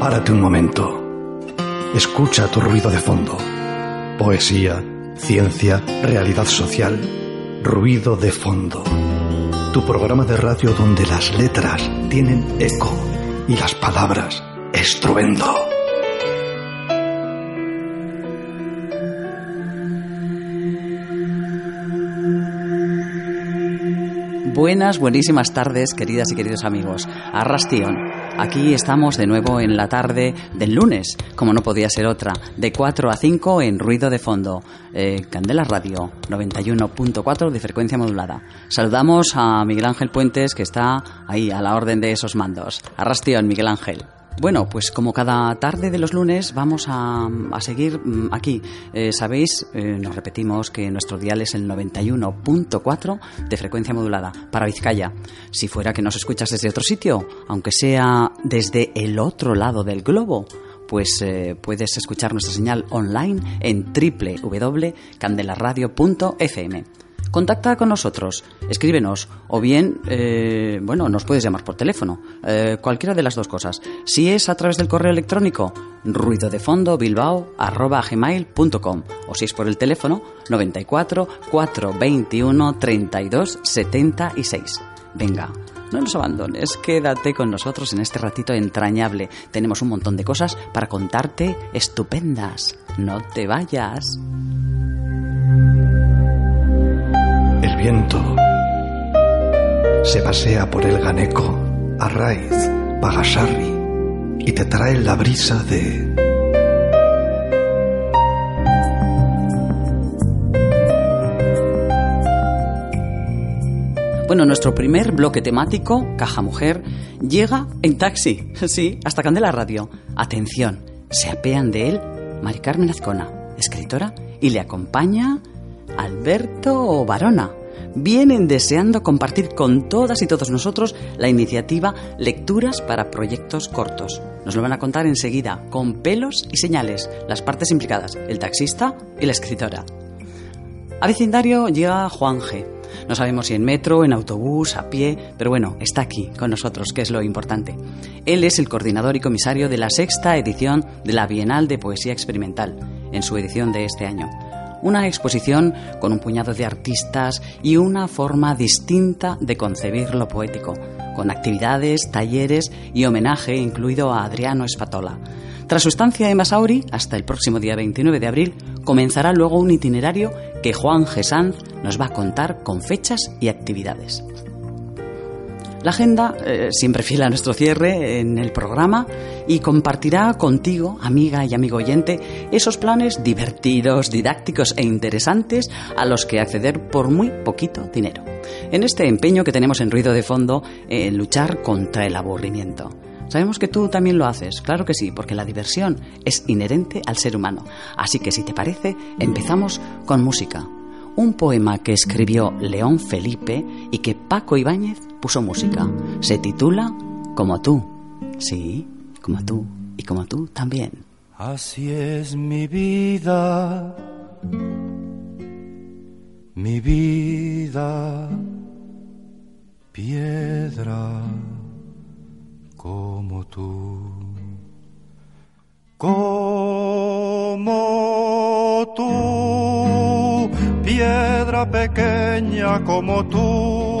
Párate un momento. Escucha tu ruido de fondo. Poesía, ciencia, realidad social. Ruido de fondo. Tu programa de radio donde las letras tienen eco y las palabras estruendo. Buenas, buenísimas tardes, queridas y queridos amigos. Arrastión. Aquí estamos de nuevo en la tarde del lunes, como no podía ser otra, de 4 a 5 en ruido de fondo. Eh, Candela Radio 91.4 de frecuencia modulada. Saludamos a Miguel Ángel Puentes, que está ahí a la orden de esos mandos. Arrastión, Miguel Ángel. Bueno, pues como cada tarde de los lunes vamos a, seguir mm, aquí. Eh, Sabéis, eh, nos repetimos que nuestro dial es el 91.4 de frecuencia modulada para Vizcaya. Si fuera que nos escuchas desde otro sitio, aunque sea desde el otro lado del globo, pues eh, puedes escuchar nuestra señal online en www.candelaradio.fm contacta con nosotros, escríbenos o bien, eh, bueno, nos puedes llamar por teléfono, eh, cualquiera de las dos cosas. Si es a través del correo electrónico, ruido de fondo o si es por el teléfono 94 421 32 76. Venga, no nos abandones, quédate con nosotros en este ratito entrañable. Tenemos un montón de cosas para contarte estupendas. No te vayas. Se pasea por el Ganeco, Arraiz, Pagasarri y te trae la brisa de... Bueno, nuestro primer bloque temático, Caja Mujer, llega en taxi, sí, hasta Candela Radio. Atención, se apean de él Mari Carmen Azcona, escritora, y le acompaña Alberto Barona, vienen deseando compartir con todas y todos nosotros la iniciativa Lecturas para Proyectos Cortos. Nos lo van a contar enseguida, con pelos y señales, las partes implicadas, el taxista y la escritora. A vecindario llega Juan G. No sabemos si en metro, en autobús, a pie, pero bueno, está aquí con nosotros, que es lo importante. Él es el coordinador y comisario de la sexta edición de la Bienal de Poesía Experimental, en su edición de este año una exposición con un puñado de artistas y una forma distinta de concebir lo poético, con actividades, talleres y homenaje incluido a Adriano Espatola. Tras su estancia en Masauri, hasta el próximo día 29 de abril, comenzará luego un itinerario que Juan Gesanz nos va a contar con fechas y actividades. La agenda, eh, siempre fiel a nuestro cierre en el programa, y compartirá contigo, amiga y amigo oyente, esos planes divertidos, didácticos e interesantes a los que acceder por muy poquito dinero. En este empeño que tenemos en ruido de fondo en luchar contra el aburrimiento. Sabemos que tú también lo haces, claro que sí, porque la diversión es inherente al ser humano. Así que si te parece, empezamos con música un poema que escribió León Felipe y que Paco Ibáñez puso música. Se titula Como tú. Sí, como tú y como tú también. Así es mi vida, mi vida, piedra como tú, como tú piedra pequeña como tú,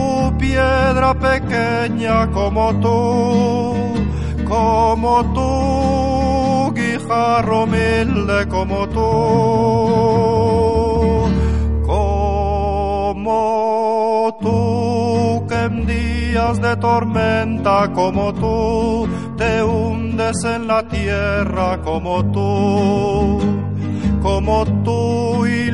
piedra pequeña como tú, como tú, guijarro humilde como tú, como tú, que en días de tormenta como tú, te hundes en la tierra como tú como tú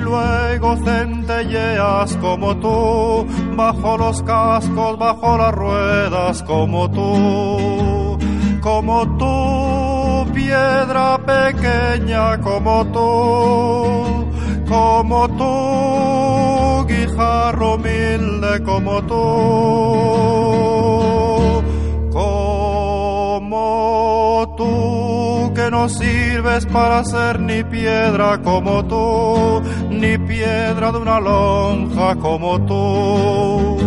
luego centelleas como tú, bajo los cascos, bajo las ruedas como tú, como tú, piedra pequeña como tú, como tú, guijarro humilde como tú, como tú que no sirves para ser ni piedra como tú, piedra de una lonja como tú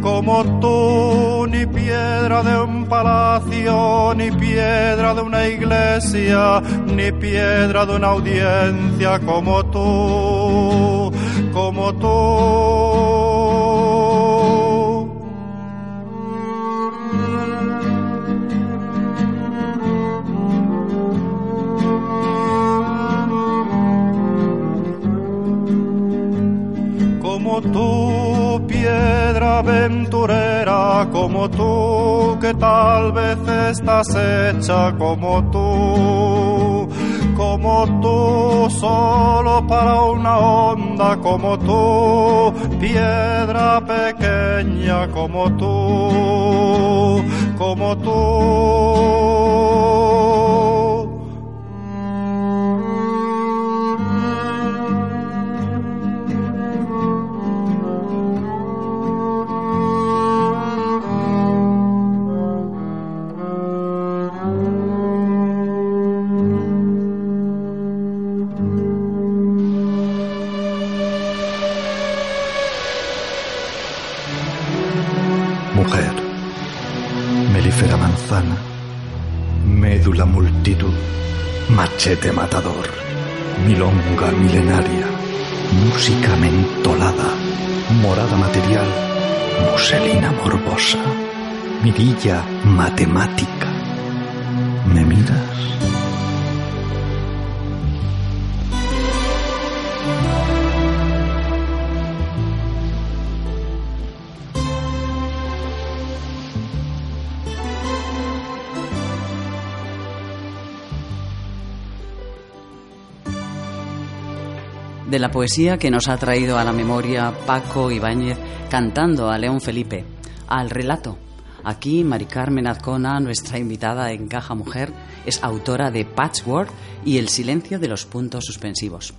como tú, ni piedra de un palacio, ni piedra de una iglesia, ni piedra de una audiencia como tú, como tú. Aventurera, como tú, que tal vez estás hecha como tú, como tú, solo para una onda, como tú, piedra pequeña, como tú, como tú. Machete matador, milonga milenaria, música mentolada, morada material, muselina morbosa, mirilla matemática. ¿Me miras? De la poesía que nos ha traído a la memoria Paco Ibáñez cantando a León Felipe, al relato. Aquí Mari Carmen Azcona, nuestra invitada en Caja Mujer, es autora de Patchwork y El silencio de los puntos suspensivos.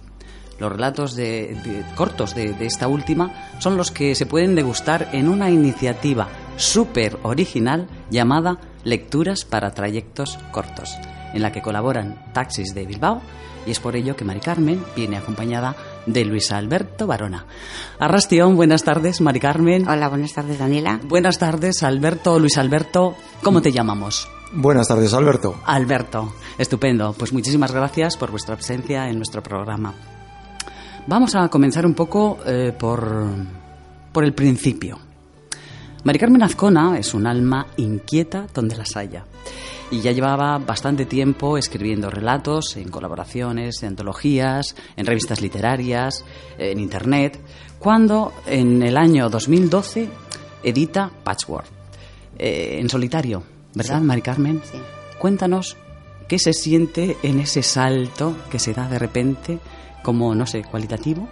Los relatos de, cortos de, de, esta última son los que se pueden degustar en una iniciativa súper original llamada Lecturas para Trayectos Cortos, en la que colaboran taxis de Bilbao y es por ello que Mari Carmen viene acompañada de Luis Alberto Barona. Arrastión, buenas tardes, Mari Carmen. Hola, buenas tardes, Daniela. Buenas tardes, Alberto, Luis Alberto. ¿Cómo te llamamos? Buenas tardes, Alberto. Alberto, estupendo. Pues muchísimas gracias por vuestra presencia en nuestro programa. Vamos a comenzar un poco eh, por, por el principio. Mari Carmen Azcona es un alma inquieta donde las haya y ya llevaba bastante tiempo escribiendo relatos en colaboraciones, en antologías, en revistas literarias, en internet, cuando en el año 2012 edita Patchwork, eh, en solitario, ¿verdad, Mari Carmen? Sí. Cuéntanos qué se siente en ese salto que se da de repente como, no sé, cualitativo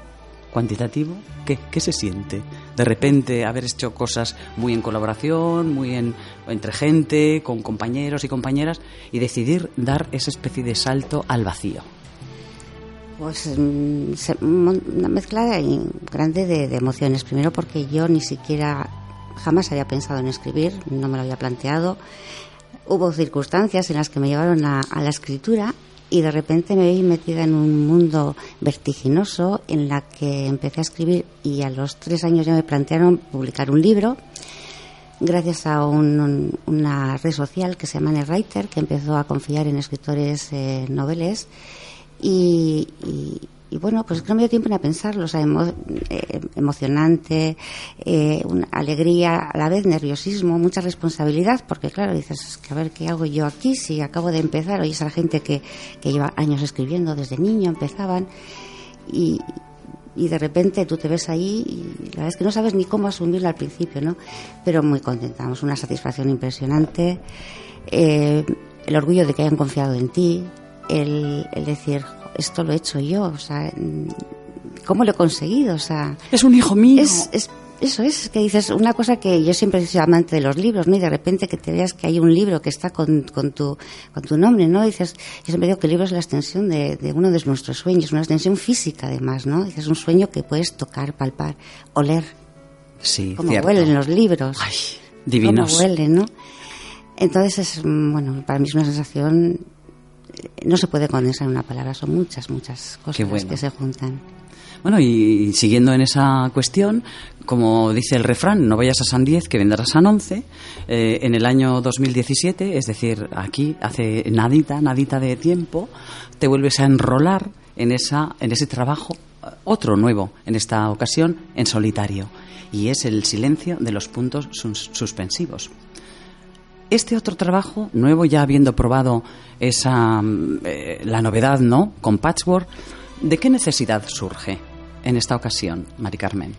cuantitativo, ¿qué, ¿qué se siente? De repente haber hecho cosas muy en colaboración, muy en, entre gente, con compañeros y compañeras, y decidir dar esa especie de salto al vacío. Pues una mezcla grande de, de emociones. Primero porque yo ni siquiera jamás había pensado en escribir, no me lo había planteado. Hubo circunstancias en las que me llevaron a, a la escritura y de repente me vi metida en un mundo vertiginoso en la que empecé a escribir y a los tres años ya me plantearon publicar un libro gracias a un, un, una red social que se llama NetWriter que empezó a confiar en escritores eh, noveles y, y bueno, pues no me dio tiempo ni a pensarlo, o sea, emo, eh, emocionante, eh, una alegría, a la vez nerviosismo, mucha responsabilidad, porque claro, dices, que a ver qué hago yo aquí si acabo de empezar, oyes a la gente que, que lleva años escribiendo, desde niño empezaban, y, y de repente tú te ves ahí y la verdad es que no sabes ni cómo asumirlo al principio, ¿no? Pero muy contentamos, una satisfacción impresionante, eh, el orgullo de que hayan confiado en ti, el, el decir, esto lo he hecho yo, o sea, ¿cómo lo he conseguido? O sea, es un hijo mío. Es, es, eso es, que dices una cosa que yo siempre he sido amante de los libros, ¿no? Y de repente que te veas que hay un libro que está con, con, tu, con tu nombre, ¿no? Dices, yo siempre digo que el libro es la extensión de, de uno de nuestros sueños, una extensión física además, ¿no? Dices, un sueño que puedes tocar, palpar, oler. Sí, Como cierto. huelen los libros. Ay, divinos. Cómo huelen, ¿no? Entonces, es, mm, bueno, para mí es una sensación, no se puede condensar en una palabra, son muchas, muchas cosas bueno. que se juntan. Bueno, y siguiendo en esa cuestión, como dice el refrán, no vayas a San 10 que vendrás a San 11, eh, en el año 2017, es decir, aquí hace nadita, nadita de tiempo, te vuelves a enrolar en, esa, en ese trabajo, otro nuevo, en esta ocasión, en solitario, y es el silencio de los puntos sus- suspensivos. Este otro trabajo, nuevo ya habiendo probado esa mm, eh, la novedad, ¿no? Con Patchwork, ¿de qué necesidad surge en esta ocasión, Mari Carmen?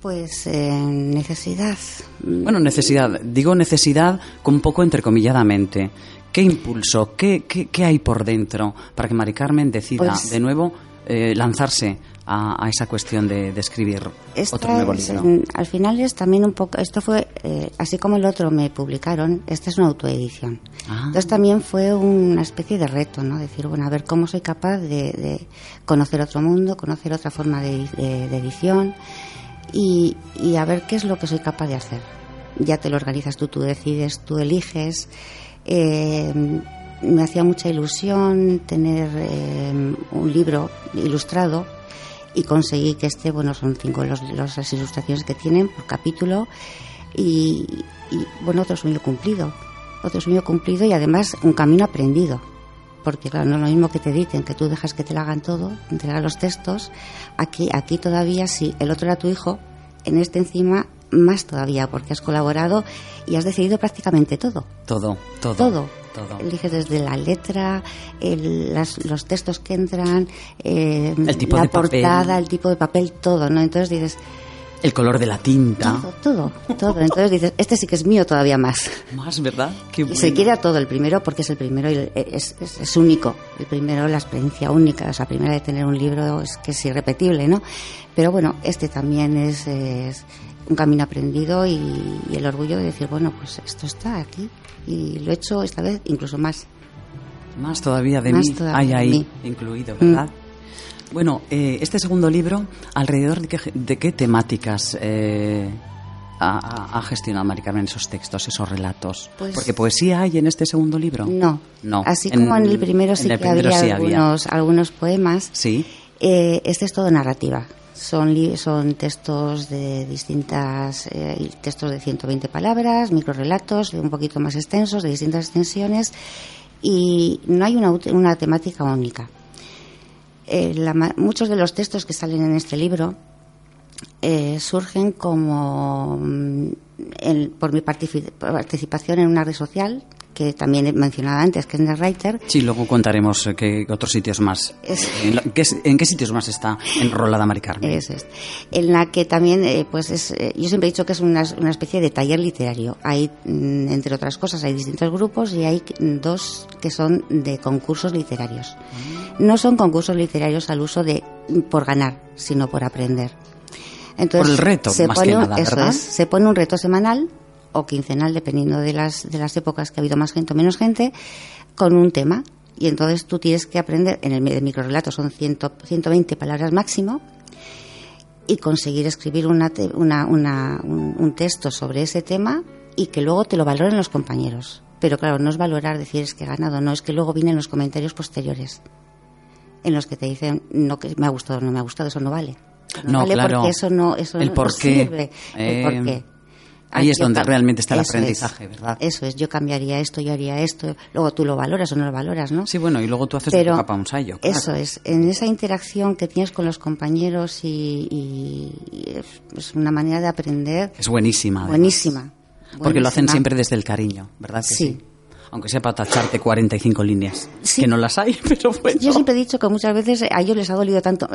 Pues eh, necesidad. Bueno, necesidad, digo necesidad con un poco entrecomilladamente. ¿Qué impulso, qué, qué, qué hay por dentro para que Mari Carmen decida Pues- de nuevo eh, lanzarse a, a esa cuestión de, de escribir Esta otro nuevo libro? mm, al final es también un poco, esto fue, eh, así como el otro me publicaron, esta es una autoedición. Ah. Entonces también fue una especie de reto, ¿no? Decir, bueno, a ver cómo soy capaz de, de conocer otro mundo, conocer otra forma de, de- de edición y, y a ver qué es lo que soy capaz de hacer. Ya te lo organizas tú, tú decides, tú eliges. Eh, me hacía mucha ilusión tener eh, un libro ilustrado y conseguí que este, bueno, son cinco los, los- las ilustraciones que tienen por capítulo y, y, bueno, otro sueño cumplido, otro sueño cumplido y además un camino aprendido. Porque claro, no es lo mismo que te editen, que tú dejas que te lo hagan todo, entregar los textos. Aquí, aquí todavía, si el otro era tu hijo, en este encima más todavía, porque has colaborado y has decidido prácticamente todo. Todo, todo. Todo. Todo. Eliges desde la letra, el- las- los textos que entran, eh, El tipo la de papel. portada, el tipo de papel, todo, ¿no? Entonces dices, El color de la tinta. todo, todo, todo. Entonces dices, este sí que es mío todavía más. Más, ¿verdad? Qué bueno. se quiere a todo el primero porque es el primero y es, es- es único. El primero, la experiencia única. O sea, primera de tener un libro es que es irrepetible, ¿no? Pero bueno, este también es, es un camino aprendido y, y el orgullo de decir, bueno, pues esto está aquí. Y lo he hecho esta vez incluso más. Más todavía de Más mí todavía hay ahí mí. incluido, Mm. ¿verdad? Bueno, eh, este segundo libro, ¿alrededor de qué, de qué temáticas eh, ha, gestionado Mari Carmen esos textos, esos relatos? Pues- Porque poesía hay en este segundo libro. No. No. Así como en el primero sí en el que primero había sí había. algunos, algunos poemas, Sí. Eh, este es todo narrativa. Son, son textos de distintas, eh, textos de 120 palabras, microrelatos un poquito más extensos, de distintas extensiones, y no hay una, una temática única. Eh, muchos de los textos que salen en este libro eh, surgen como mm, por mi partici- participación en una red social que también he mencionado antes, que es Netwriter, Sí, luego contaremos eh, qué otros sitios más. Es- ¿En, qué, en qué sitios más está enrolada Mari Carmen? Eso es. En la que también, eh, pues es, eh, yo siempre he dicho que es una, una especie de taller literario. Hay, mm, entre otras cosas, hay distintos grupos y hay mm, dos que son de concursos literarios. No son concursos literarios al uso de mm, por ganar, sino por aprender. Entonces, Por el reto, se más pone que nada, eso es, se pone un reto semanal o quincenal, dependiendo de las, de las épocas que ha habido más gente o menos gente, con un tema. Y entonces tú tienes que aprender, en el de microrelato son 100, 120 palabras máximo, y conseguir escribir una una- una- un, un texto sobre ese tema y que luego te lo valoren los compañeros. Pero claro, no es valorar, decir es que he ganado, no, es que luego vienen los comentarios posteriores en los que te dicen no que me ha gustado, no me ha gustado, eso no vale. No, No, vale claro. porque eso no, eso El no por qué. sirve. Eh, el por qué. Ahí Ah, es donde realmente está el es. aprendizaje, ¿verdad? Eso es, yo cambiaría esto, yo haría esto, luego tú lo valoras o no lo valoras, ¿no? Sí, bueno, y luego tú haces Pero tu capa un sallo. claro. Eso es, en esa interacción que tienes con los compañeros y, es, una manera de aprender Es buenísima. buenísima. Porque lo hacen siempre desde el cariño, ¿verdad que sí? Sí. Aunque sea para tacharte 45 líneas. Sí. Que no las hay, pero bueno. Yo siempre he dicho que muchas veces a ellos les ha dolido tanto,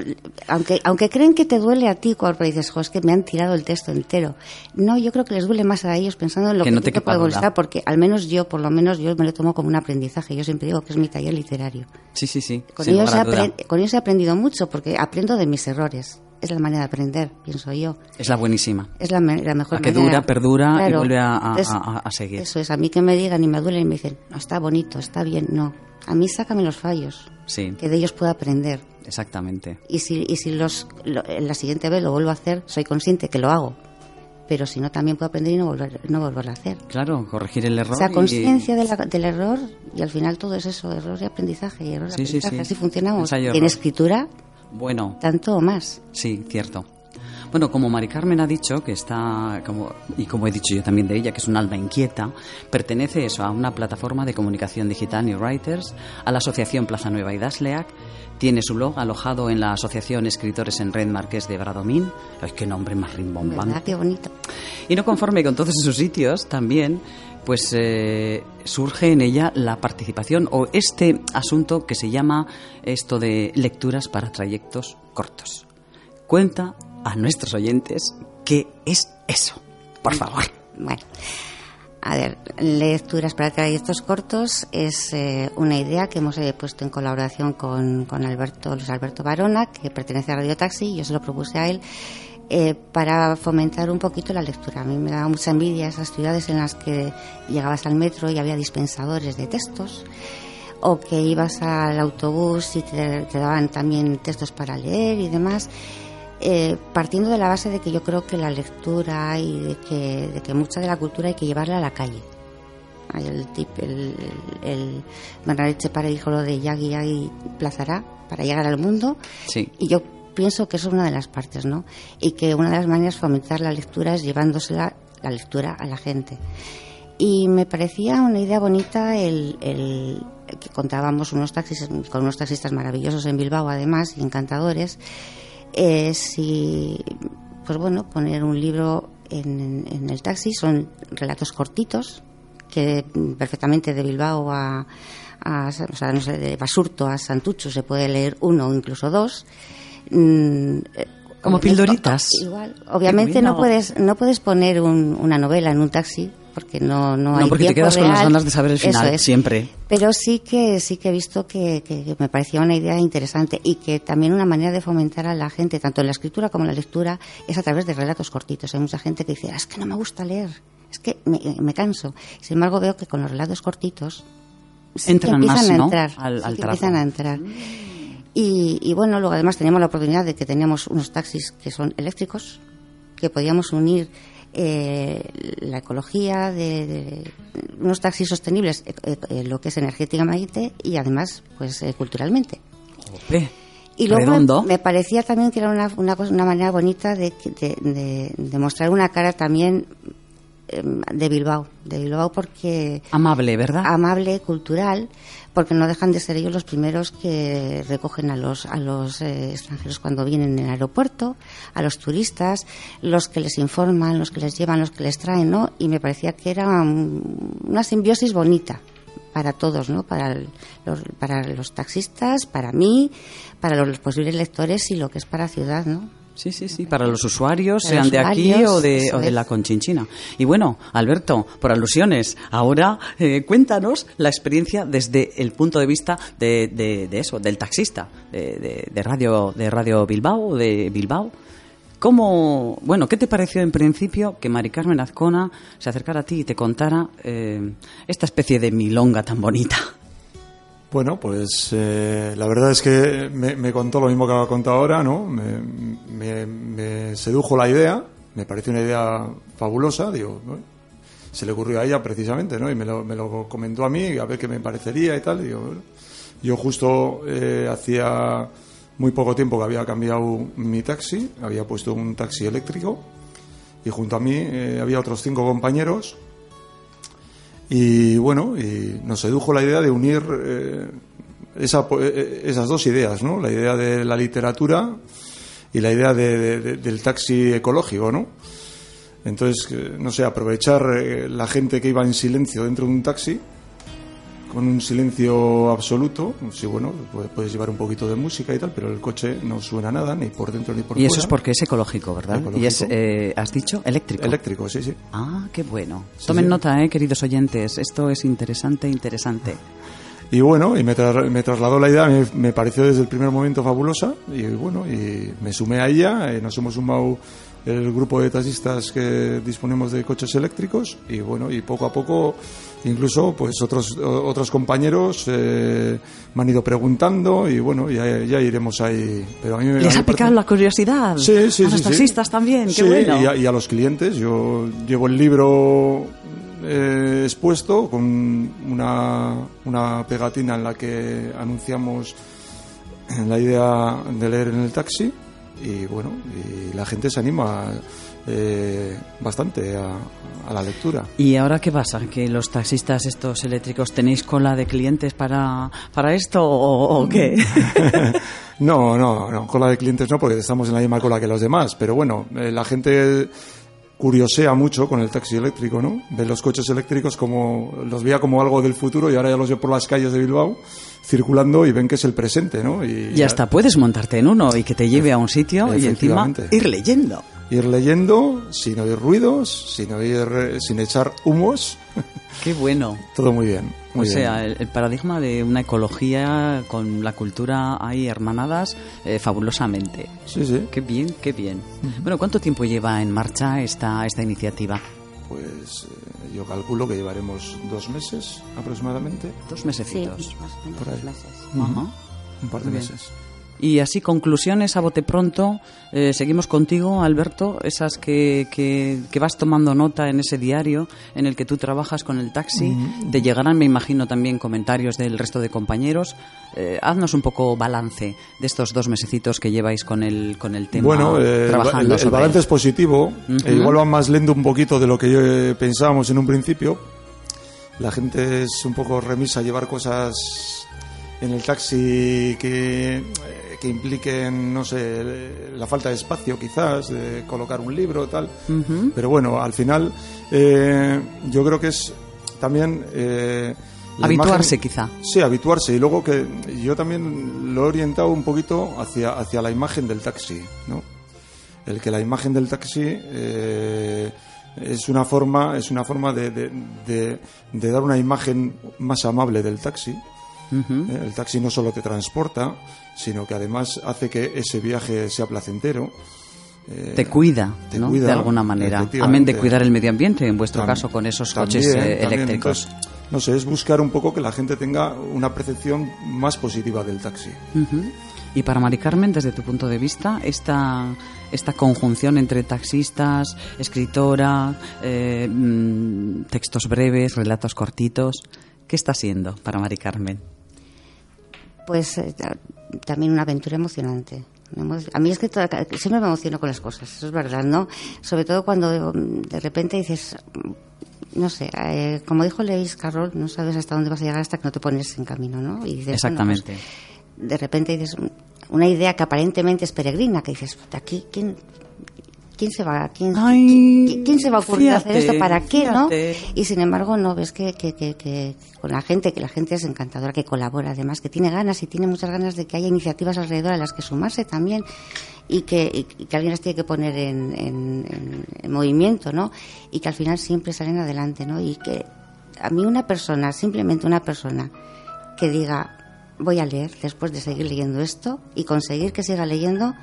aunque aunque creen que te duele a ti cuando dices, jo, es que me han tirado el texto entero. No, yo creo que les duele más a ellos pensando en lo Que que, no te puede molestar, porque al menos yo, por lo menos yo me lo tomo como un aprendizaje. Yo siempre digo que es mi taller literario. Sí, sí, sí. Con ellos, he con ellos he aprendido mucho porque aprendo de mis errores. Es la manera de aprender, pienso yo. Es la buenísima. Es la, la mejor La que manera. dura, perdura y vuelve a, a- es- a- a seguir. Eso es, a mí que me digan y me duelen y me dicen, no, está bonito, está bien, no. A mí sácame los fallos, Sí, que de ellos pueda aprender. exactamente. Y si, y si los, lo- la siguiente vez lo vuelvo a hacer, soy consciente que lo hago. Pero si no, también puedo aprender y no, volver, no volverlo a hacer. Claro, corregir el error. O sea, y- conciencia de la- del error y al final todo es eso, error y aprendizaje. Y error y Sí, sí, aprendizaje. sí. Así funcionamos. Y En escritura, Bueno, tanto o más. Sí, cierto. Bueno, como Mari Carmen ha dicho, que está, como, y como he dicho yo también de ella, que es un alma inquieta, pertenece eso a una plataforma de comunicación digital New Writers, a la Asociación Plaza Nueva y Dasleac, tiene su blog alojado en la Asociación Escritores en Red Marqués de Bradomín, ay, qué nombre más rimbombante. Qué bonito. Y no conforme con todos esos sitios, también pues eh, surge en ella la participación o este asunto que se llama esto de lecturas para trayectos cortos. Cuenta a nuestros oyentes qué es eso, por favor. Bueno, a ver, lecturas para trayectos cortos es eh, una idea que hemos eh, puesto en colaboración con, con Alberto, Luis Alberto Barona, que pertenece a Radio Taxi, yo se lo propuse a él, eh, para fomentar un poquito la lectura. A mí me daba mucha envidia esas ciudades en las que llegabas al metro y había dispensadores de textos, o que ibas al autobús y te, te daban también textos para leer y demás. Eh, partiendo de la base de que yo creo que la lectura y de que, de que mucha de la cultura hay que llevarla a la calle. El tip, el, el, el dijo lo de Yagi Yagi plazará para llegar al mundo Sí, y yo pienso que eso es una de las partes, ¿no? Y que una de las maneras de fomentar la lectura es llevándosela la lectura a la gente. Y me parecía una idea bonita el, el que contábamos unos taxis con unos taxistas maravillosos en Bilbao, además, y encantadores. Eh, si, pues bueno, poner un libro en, en el taxi son relatos cortitos que perfectamente de Bilbao a, a, o sea, no sé, de Basurto a Santucho se puede leer uno o incluso dos. Mm, eh, Como obviamente- pildoritas. Igual. Obviamente no puedes no puedes poner un- una novela en un taxi porque no no, hay no, porque te quedas con las ganas de saber el final, es. siempre. Pero sí que sí que he visto que, me parecía una idea interesante y que también una manera de fomentar a la gente, tanto en la escritura como en la lectura, es a través de relatos cortitos. Hay mucha gente que dice, "Ah, es que no me gusta leer, es que me, me canso. Sin embargo, veo que con los relatos cortitos sí que Entran empiezan más, a entrar, al- sí al que trapo. empiezan a entrar. Y, y bueno, luego además teníamos la oportunidad de que teníamos unos taxis que son eléctricos, que podíamos unir eh, la ecología de, de unos taxis sostenibles, eh, eh, lo que es energéticamente y además pues eh, culturalmente. Jope, Y luego me, parecía también que era una, una, cosa- una manera bonita de, de, de- de mostrar una cara también eh, de Bilbao, de Bilbao porque Amable, ¿verdad? amable, cultural, porque no dejan de ser ellos los primeros que recogen a los, a los eh, extranjeros cuando vienen en el aeropuerto, a los turistas, los que les informan, los que les llevan, los que les traen, ¿no? Y me parecía que era un- una simbiosis bonita para todos, ¿no? Para los, para los taxistas, para mí, para los posibles lectores y lo que es para ciudad, ¿no? Sí, sí, sí, para los usuarios, Para sean los de aquí o de, o de la Conchinchina. Y bueno, Alberto, por alusiones, ahora eh, cuéntanos la experiencia desde el punto de vista de, de- de eso, del taxista, de, de- de radio, de Radio Bilbao, de Bilbao. ¿Cómo, bueno, qué te pareció en principio que Mari Carmen Azcona se acercara a ti y te contara eh, esta especie de milonga tan bonita? Bueno, pues eh, la verdad es que me, contó lo mismo que ha contado ahora, ¿no? Me, me- me sedujo la idea, me pareció una idea fabulosa, digo, se le ocurrió a ella precisamente, ¿no? Y me lo, me lo comentó a mí, a ver qué me parecería y tal. digo, bueno. Yo justo eh, hacía muy poco tiempo que había cambiado mi taxi, había puesto un taxi eléctrico y junto a mí eh, había otros cinco compañeros y bueno, y nos sedujo la idea de unir eh, po- eh, esas dos ideas, ¿no? La idea de la literatura y la idea de- de- de- del taxi ecológico, ¿no? Entonces, eh, no sé, aprovechar eh, la gente que iba en silencio dentro de un taxi, con un silencio absoluto, sí, bueno, pu- puedes llevar un poquito de música y tal, pero el coche no suena nada, ni por dentro ni por Y fuera. eso es porque es ecológico, ¿verdad? Ecológico. Y es, eh, has dicho, eléctrico. Eléctrico, sí, sí. Ah, qué bueno. Sí, Tomen sí. nota, eh, queridos oyentes. Esto es interesante, interesante. Y bueno, y me, tra- me trasladó la idea, me, me pareció desde el primer momento fabulosa y bueno, y me sumé a ella, eh, nos hemos sumado el grupo de taxistas que disponemos de coches eléctricos y bueno, y poco a poco incluso pues otros otros compañeros eh, me han ido preguntando y bueno, ya, ya iremos ahí. Pero a mí ¿Les ha picado parece- la curiosidad? Sí, sí, A los sí, taxistas también, qué bueno. Y a, y a los clientes. Yo llevo el libro eh, expuesto con una, una pegatina en la que anunciamos la idea de leer en el taxi y bueno, y la gente se anima eh, bastante a, a la lectura. ¿Y ahora qué pasa? ¿Que los taxistas estos eléctricos tenéis cola de clientes para, para esto o, o qué? No, no, no, cola de clientes no, porque estamos en la misma cola que los demás. Pero bueno, eh, la gente curiosea mucho con el taxi eléctrico, ¿no? Ve los coches eléctricos como, los veía como algo del futuro y ahora ya los ve por las calles de Bilbao circulando y ven que es el presente, ¿no? Y y hasta puedes montarte en uno y que te lleve a un sitio y encima ir leyendo. Ir leyendo sin oír ruidos, sin oír, eh, sin echar humos, Qué bueno. todo muy bien. Muy o sea, bien. el, el paradigma de una ecología con la cultura ahí hermanadas eh, fabulosamente. Sí, sí. Qué bien, qué bien. Bueno, ¿cuánto tiempo lleva en marcha esta, esta iniciativa? Pues eh, yo calculo que llevaremos dos meses aproximadamente, Dos Sí, mesecitos. más o menos Por ahí. dos meses. Un par de meses. Y así, conclusiones a bote pronto. Eh, seguimos contigo, Alberto, esas que, que, que vas tomando nota en ese diario en el que tú trabajas con el taxi. Te llegarán, me imagino, también comentarios del resto de compañeros. Eh, haznos un poco balance de estos dos mesecitos que lleváis con el, con el tema Bueno, eh, el, trabajando el sobre balance él. es positivo. E igual va más lento un poquito de lo que yo, eh, pensábamos en un principio. La gente es un poco remisa a llevar cosas en el taxi que, eh, que impliquen, no sé, la falta de espacio quizás, de colocar un libro, tal. Pero bueno, al final eh, yo creo que es también... eh, Habituarse, imagen- quizá. Sí, habituarse. Y luego que yo también lo he orientado un poquito hacia, hacia la imagen del taxi, ¿no? El que la imagen del taxi eh, es una forma, es una forma de, de- de- de dar una imagen más amable del taxi. El taxi no solo te transporta, sino que además hace que ese viaje sea placentero. Eh, Te cuida, te ¿no? cuida, de alguna manera. Amén de cuidar el medio ambiente, en vuestro caso, con esos también, coches eh, también. eléctricos. Entonces, no sé, es buscar un poco que la gente tenga una percepción más positiva del taxi. Y para Mari Carmen, desde tu punto de vista, esta, esta conjunción entre taxistas, escritora, eh, mm, textos breves, relatos cortitos, ¿qué está siendo para Mari Carmen? Pues eh, también una aventura emocionante. A mí es que toda- siempre me emociono con las cosas, eso es verdad, ¿no? Sobre todo cuando mm, de repente dices, mm, no sé, eh, como dijo Lewis Carroll, no sabes hasta dónde vas a llegar hasta que no te pones en camino, ¿no? Y dices, bueno, Exactamente. pues, de repente dices mm, una idea que aparentemente es peregrina, que dices, "Puta, aquí, ¿quién, quién se va, quién, Ay, ¿quién- quién se va a ocurrir hacer fíjate, esto? ¿Para qué, no? Y sin embargo, no ves que, que, que, que con la gente, que la gente es encantadora, que colabora, además, que tiene ganas y tiene muchas ganas de que haya iniciativas alrededor a las que sumarse también y que, y que alguien las tiene que poner en, en- en- en movimiento, ¿no? Y que al final siempre salen adelante, ¿no? Y que a mí una persona, simplemente una persona, que diga, voy a leer después de seguir leyendo esto y conseguir que siga leyendo,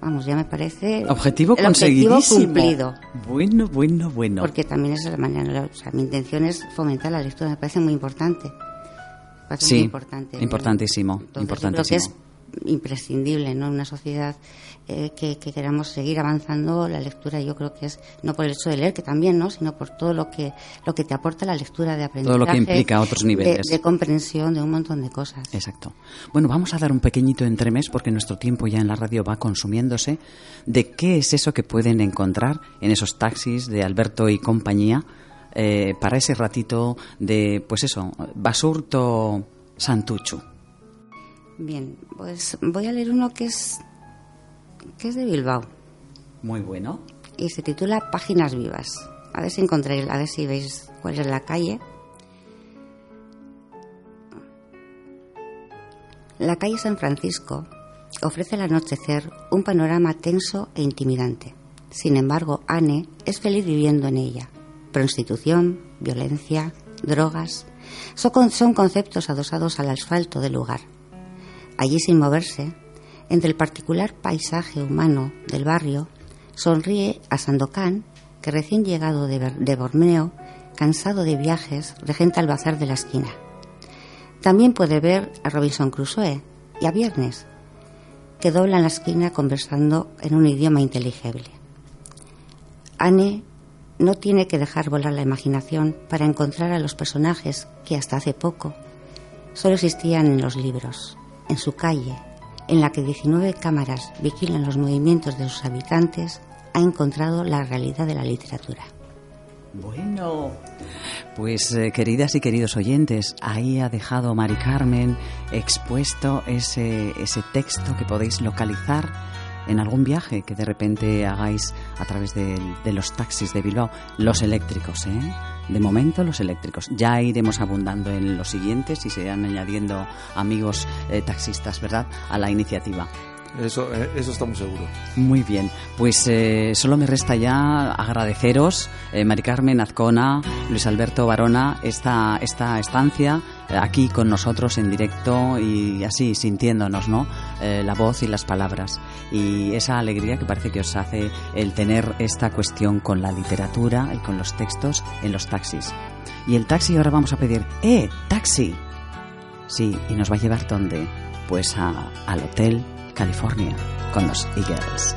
vamos, ya me parece Objetivo el objetivo conseguidísimo. cumplido. Bueno, bueno, bueno. Porque también es la manera, o sea, mi intención es fomentar la lectura, me parece muy importante. Me parece Sí, muy importante. importantísimo, Entonces, yo importantísimo. creo que es imprescindible, ¿no? En una sociedad eh, que, que queramos seguir avanzando, la lectura yo creo que es, no por el hecho de leer, que también, ¿no? Sino por todo lo que, lo que te aporta la lectura de aprendizaje. Todo lo que implica otros de- niveles. De, comprensión de un montón de cosas. Exacto. Bueno, vamos a dar un pequeñito entremés porque nuestro tiempo ya en la radio va consumiéndose de qué es eso que pueden encontrar en esos taxis de Alberto y compañía eh, para ese ratito de, pues eso, Basurto Santuchu. Bien, pues voy a leer uno que es, que es de Bilbao. Muy bueno. y se titula Páginas Vivas. A ver si encontréis, a ver si veis cuál es la calle. La calle San Francisco ofrece al anochecer un panorama tenso e intimidante. Sin embargo, Anne es feliz viviendo en ella. Prostitución, violencia, drogas, Son conceptos adosados al asfalto del lugar. Allí sin moverse, entre el particular paisaje humano del barrio, sonríe a Sandokan, que recién llegado de, Borneo, cansado de viajes, regenta el bazar de la esquina. También puede ver a Robinson Crusoe y a Viernes, que doblan la esquina conversando en un idioma inteligible. Anne no tiene que dejar volar la imaginación para encontrar a los personajes que hasta hace poco solo existían en los libros, en su calle, en la que 19 cámaras vigilan los movimientos de sus habitantes, ha encontrado la realidad de la literatura. Bueno, pues eh, queridas y queridos oyentes, ahí ha dejado Mari Carmen expuesto ese, ese texto que podéis localizar en algún viaje que de repente hagáis a través de, los taxis de Bilbao, los eléctricos, ¿eh? De momento los eléctricos. Ya iremos abundando en los siguientes y se irán añadiendo amigos eh, taxistas, ¿verdad?, a la iniciativa. Eso, eh, eso estamos seguros. Muy bien, pues eh, solo me resta ya agradeceros, eh, Mari Carmen Azcona, Luis Alberto Barona, esta, esta estancia aquí con nosotros en directo y así sintiéndonos, ¿no? La voz y las palabras. Y esa alegría que parece que os hace el tener esta cuestión con la literatura y con los textos en los taxis. Y el taxi ahora vamos a pedir, ¡eh, taxi! Sí, y nos va a llevar dónde? Pues a, al hotel California con los Eagles.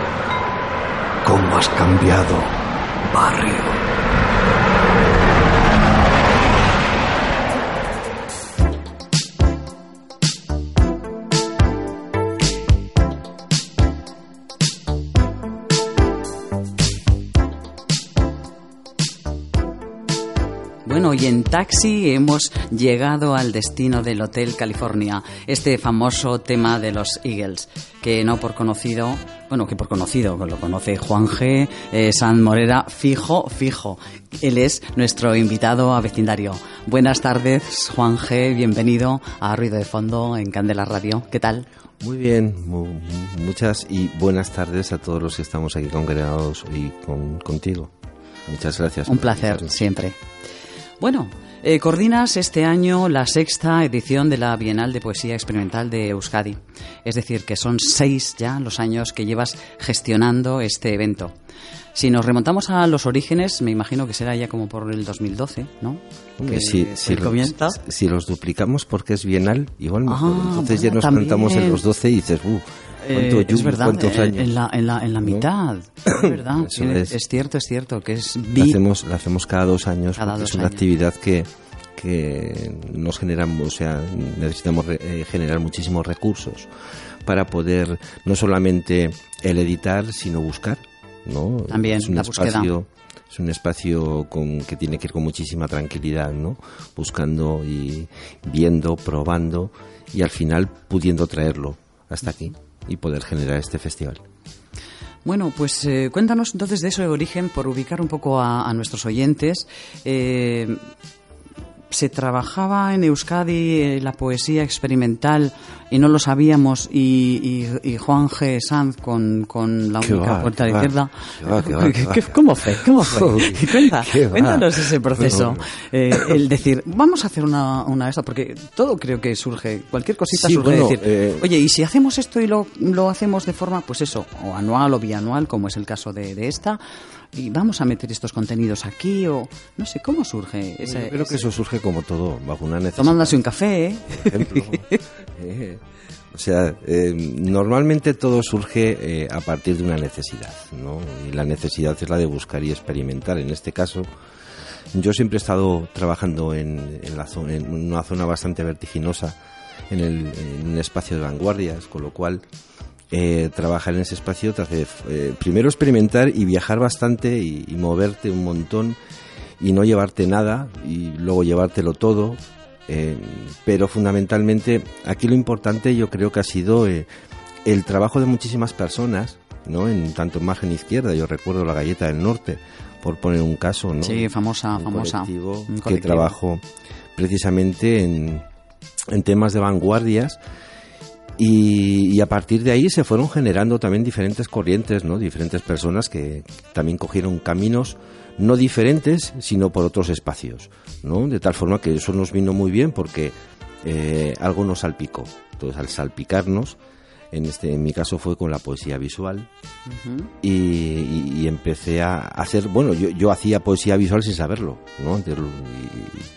¿Cómo has cambiado, barrio? Bueno, y en taxi hemos llegado al destino del Hotel California, este famoso tema de los Eagles, que no por conocido, bueno, que por conocido, lo conoce Juan G. Eh, San Morera, fijo, fijo. Él es nuestro invitado a vecindario. Buenas tardes, Juan G. Bienvenido a Ruido de Fondo en Candela Radio. ¿Qué tal? Muy bien, muchas y buenas tardes a todos los que estamos aquí congregados y con, contigo. Muchas gracias. Un placer, siempre. Bueno, eh, coordinas este año la sexta edición de la Bienal de Poesía Experimental de Euskadi. Es decir, que son seis ya los años que llevas gestionando este evento. Si nos remontamos a los orígenes, me imagino que será ya como por el 2012, ¿no? Que si, si, los, si los duplicamos porque es bienal, igual mejor. Ah, Entonces ya nos contamos en los 12 y dices, uh, eh, es verdad, En, la, en, la, en la mitad. Es verdad, es. cierto, es cierto, que es... La hacemos, la hacemos cada dos años cada es una actividad que, que nos generamos, o sea, necesitamos eh, generar muchísimos recursos para poder no solamente el editar, sino buscar, ¿no? También, es un la espacio, Es un espacio con, que tiene que ir con muchísima tranquilidad, ¿no? Buscando y viendo, probando y al final pudiendo traerlo hasta aquí y poder generar este festival. Bueno, pues eh, cuéntanos entonces de eso de origen por ubicar un poco a, nuestros oyentes. Eh, se trabajaba en Euskadi eh, la poesía experimental y no lo sabíamos y, Juan G. Sanz con, la única puerta de izquierda. ¿Cómo fue? ¿Cómo fue? cuéntanos ese proceso. Eh, el decir, vamos a hacer una, una esta, porque todo creo que surge, cualquier cosita surge decir, eh, oye, y si hacemos esto y lo, lo hacemos de forma, pues eso, o anual o bianual, como es el caso de, de esta, y vamos a meter estos contenidos aquí o no sé cómo surge ese, Yo creo que eso surge como todo bajo una necesidad. Tomándose un café ¿eh? ejemplo eh, o sea eh, normalmente todo surge eh, a partir de una necesidad no y la necesidad es la de buscar y experimentar. En este caso yo siempre he estado trabajando en, en, la zona, en una zona bastante vertiginosa en, el, en un espacio de vanguardias con lo cual eh, trabajar en ese espacio te hace eh, primero experimentar y viajar bastante y, moverte un montón y no llevarte nada y luego llevártelo todo. Eh, pero fundamentalmente aquí lo importante yo creo que ha sido el trabajo de muchísimas personas, ¿no? En tanto en margen izquierda, yo recuerdo la galleta del norte, por poner un caso, ¿no? Sí, famosa, famosa. que trabajó precisamente en, en temas de vanguardias y, a partir de ahí se fueron generando también diferentes corrientes, ¿no? Diferentes personas que también cogieron caminos no diferentes, sino por otros espacios, ¿no? De tal forma que eso nos vino muy bien porque eh, algo nos salpicó. Entonces, al salpicarnos, en, este, en mi caso fue con la poesía visual y, empecé a hacer, bueno, yo, yo hacía poesía visual sin saberlo, ¿no?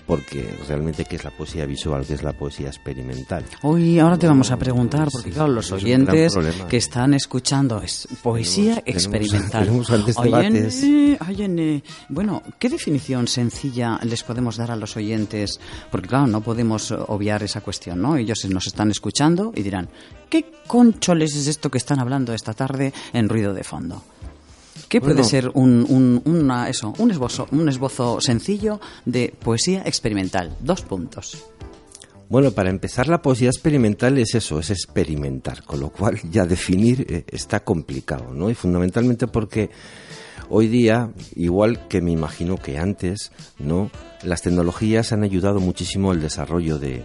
porque realmente qué es la poesía visual, qué es la poesía experimental. Hoy ahora te vamos a preguntar, porque claro, los oyentes que están escuchando es poesía experimental. bueno, ¿qué definición sencilla les podemos dar a los oyentes? Porque claro, no podemos obviar esa cuestión, ¿no? Ellos nos están escuchando y dirán, ¿qué concholes es esto que están hablando esta tarde en ruido de fondo? ¿Qué puede ser un, una, eso, un, esbozo, un esbozo sencillo de poesía experimental? Dos puntos. Bueno, para empezar, la poesía experimental es eso, es experimentar, con lo cual ya definir eh, está complicado, ¿no? Y fundamentalmente porque hoy día, igual que me imagino que antes, ¿no? Las tecnologías han ayudado muchísimo al desarrollo de,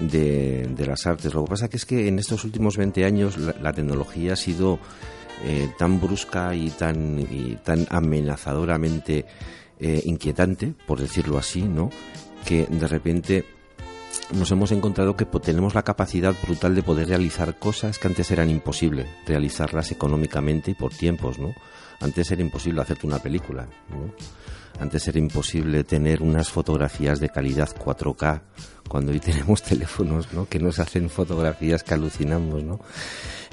de, las artes. Lo que pasa que es que en estos últimos 20 años la, tecnología ha sido eh, tan brusca y tan, y tan amenazadoramente eh, inquietante, por decirlo así, ¿no? Que de repente nos hemos encontrado que tenemos la capacidad brutal de poder realizar cosas que antes eran imposible realizarlas económicamente y por tiempos, ¿no? Antes era imposible hacerte una película, ¿no? Antes era imposible tener unas fotografías de calidad 4K cuando hoy tenemos teléfonos, ¿no? Que nos hacen fotografías que alucinamos, ¿no?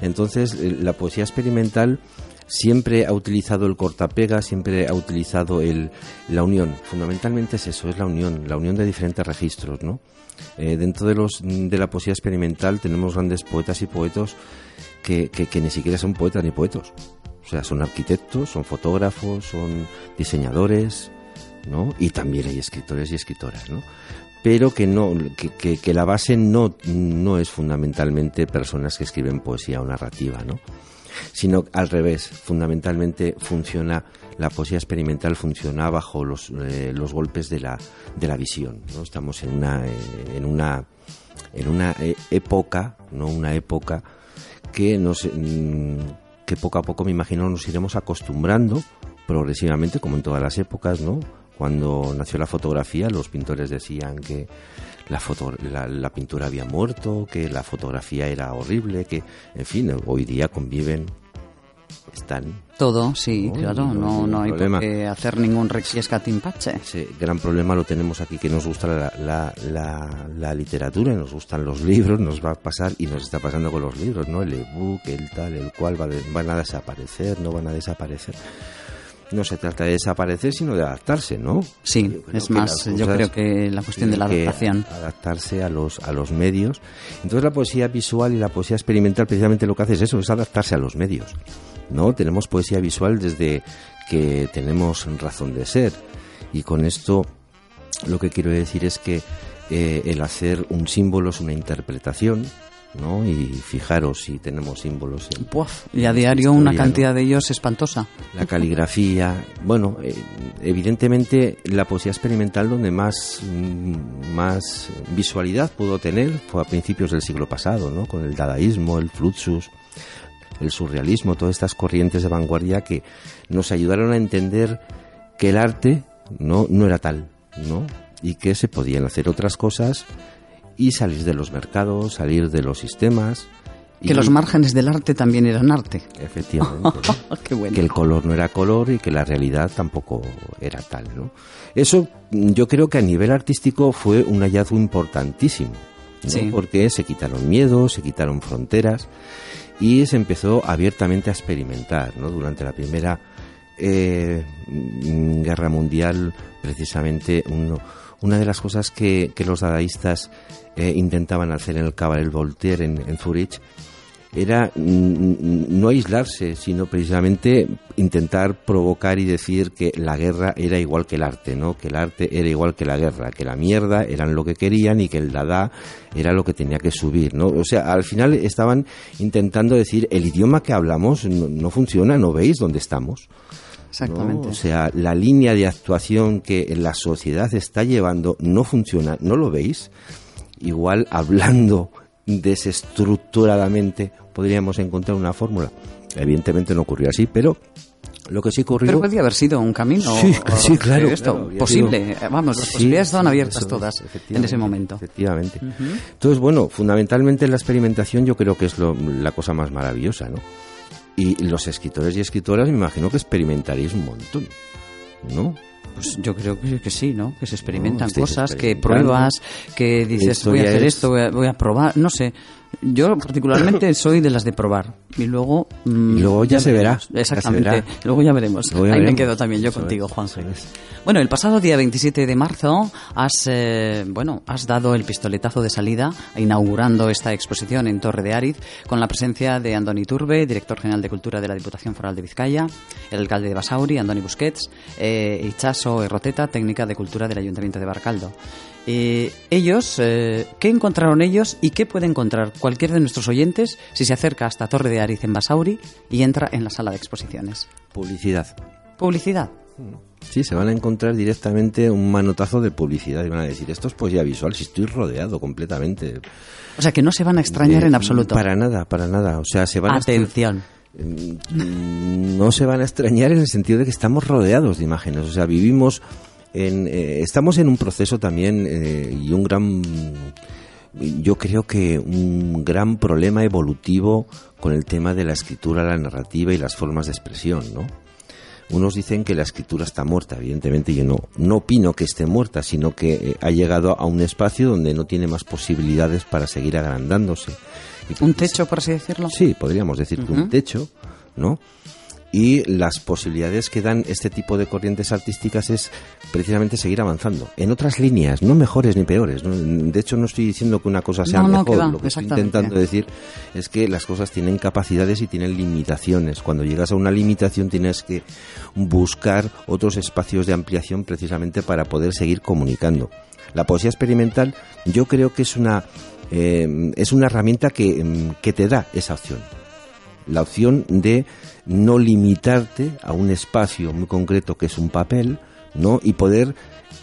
Entonces, eh, la poesía experimental siempre ha utilizado el cortapega, siempre ha utilizado el, la unión. Fundamentalmente es eso, es la unión, la unión de diferentes registros, ¿no? Eh, dentro de, los, de la poesía experimental tenemos grandes poetas y poetos que, que, que ni siquiera son poetas ni poetos. O sea, son arquitectos, son fotógrafos, son diseñadores, ¿no? Y también hay escritores y escritoras, ¿no? Pero que no, que, que, la base no, no es fundamentalmente personas que escriben poesía o narrativa, ¿no? Sino al revés, fundamentalmente funciona, la poesía experimental funciona bajo los, eh, los golpes de la, de la visión, ¿no? Estamos en una, eh, en una, en una eh, época, ¿no? Una época que nos, que poco a poco me imagino nos iremos acostumbrando progresivamente, como en todas las épocas, ¿no? Cuando nació la fotografía, los pintores decían que la, foto, la, pintura había muerto, que la fotografía era horrible, que, en fin, hoy día conviven, están. Todo, sí, claro, no, no, hay problema. por qué hacer ningún rexiescatimpache. Ese gran problema lo tenemos aquí, que nos gusta la, la, la, la literatura, nos gustan los libros, nos va a pasar y nos está pasando con los libros, ¿no? El ebook, el tal, el cual van a desaparecer, no van a desaparecer. No se trata de desaparecer, sino de adaptarse, ¿no? Sí, es más, yo creo que la cuestión de la adaptación. adaptarse a los, a los medios. Entonces la poesía visual y la poesía experimental precisamente lo que hace es eso, es adaptarse a los medios. ¿no? Tenemos poesía visual desde que tenemos razón de ser. Y con esto lo que quiero decir es que eh, el hacer un símbolo es una interpretación, ¿no? Y fijaros si tenemos símbolos en, y a diario una cantidad de ellos espantosa. la caligrafía. Bueno, eh, evidentemente la poesía experimental donde más, mm, más visualidad pudo tener fue a principios del siglo pasado, ¿no? Con el dadaísmo, el fluxus, el surrealismo, todas estas corrientes de vanguardia que nos ayudaron a entender que el arte no, no era tal, ¿no? Y que se podían hacer otras cosas y salir de los mercados, salir de los sistemas. Que y- los márgenes del arte también eran arte. Efectivamente. ¿no? Qué bueno. que el color no era color y que la realidad tampoco era tal, ¿no? Eso mm, yo creo que a nivel artístico fue un hallazgo importantísimo, ¿no? Sí. Porque se quitaron miedos, se quitaron fronteras y se empezó abiertamente a experimentar, ¿no? Durante la primera eh, mm, guerra mundial, precisamente uno- una de las cosas que, que los dadaístas eh, intentaban hacer en el Cabaret Voltaire en, Zurich era no aislarse, sino precisamente intentar provocar y decir que la guerra era igual que el arte, ¿no? Que el arte era igual que la guerra, que la mierda eran lo que querían y que el dada era lo que tenía que subir, ¿no? O sea, al final estaban intentando decir el idioma que hablamos no, no funciona, no veis dónde estamos. ¿No? Exactamente. O sea, la línea de actuación que la sociedad está llevando no funciona, ¿no lo veis? Igual hablando desestructuradamente podríamos encontrar una fórmula. Evidentemente no ocurrió así, pero lo que sí ocurrió... Pero podría haber sido un camino Sí, sí, claro, esto, claro, posible. sido- Vamos, las Sí, posibilidades estaban abiertas eso es, todas en ese momento. Efectivamente. Entonces, bueno, fundamentalmente la experimentación yo creo que es lo- la cosa más maravillosa, ¿no? Y los escritores y escritoras me imagino que experimentaréis un montón, ¿no? Pues yo creo que, que sí, ¿no? Que se experimentan cosas, que pruebas, que dices, voy a hacer es- esto, voy a, voy a probar, no sé. Yo particularmente soy de las de probar y luego mm, Y luego ya se verá, veremos. ya se Exactamente. verá. Luego ya veremos. Luego ya Ahí me quedo también yo Eso contigo, es. Bueno, el pasado día 27 de marzo has eh, bueno, has dado el pistoletazo de salida inaugurando esta exposición en Torre de Ariz con la presencia de Andoni Turbe, director general de Cultura de la Diputación Foral de Vizcaya, el alcalde de Basauri, Andoni Busquets, eh, Ichaso Erroteta, técnica de Cultura del Ayuntamiento de Baracaldo. Eh, ellos, eh, ¿qué encontraron ellos y qué puede encontrar cualquier de nuestros oyentes si se acerca hasta Torre de Ariz en Basauri y entra en la sala de exposiciones? Publicidad. Publicidad. Sí, se van a encontrar directamente un manotazo de publicidad y van a decir, esto es poesía visual, si estoy rodeado completamente. O sea, que no se van a extrañar de- en absoluto. Para nada, para nada. O sea, se van a Atención. Mm, no se van a extrañar en el sentido de que estamos rodeados de imágenes. O sea, vivimos en, eh, estamos en un proceso también eh, y un gran, yo creo que un gran problema evolutivo con el tema de la escritura, la narrativa y las formas de expresión, ¿no? Unos dicen que la escritura está muerta, evidentemente yo no, no opino que esté muerta, sino que eh, ha llegado a un espacio donde no tiene más posibilidades para seguir agrandándose. Y Un techo, por así decirlo. Sí, podríamos decir que un techo, ¿no? Y las posibilidades que dan este tipo de corrientes artísticas es precisamente seguir avanzando. En otras líneas, no mejores ni peores. ¿no? De hecho, no estoy diciendo que una cosa sea No, no, mejor. que va, Lo que estoy intentando decir es que las cosas tienen capacidades y tienen limitaciones. Cuando llegas a una limitación tienes que buscar otros espacios de ampliación precisamente para poder seguir comunicando. La poesía experimental yo creo que es una, eh, es una herramienta que, que te da esa opción la opción de no limitarte a un espacio muy concreto que es un papel, ¿no? Y poder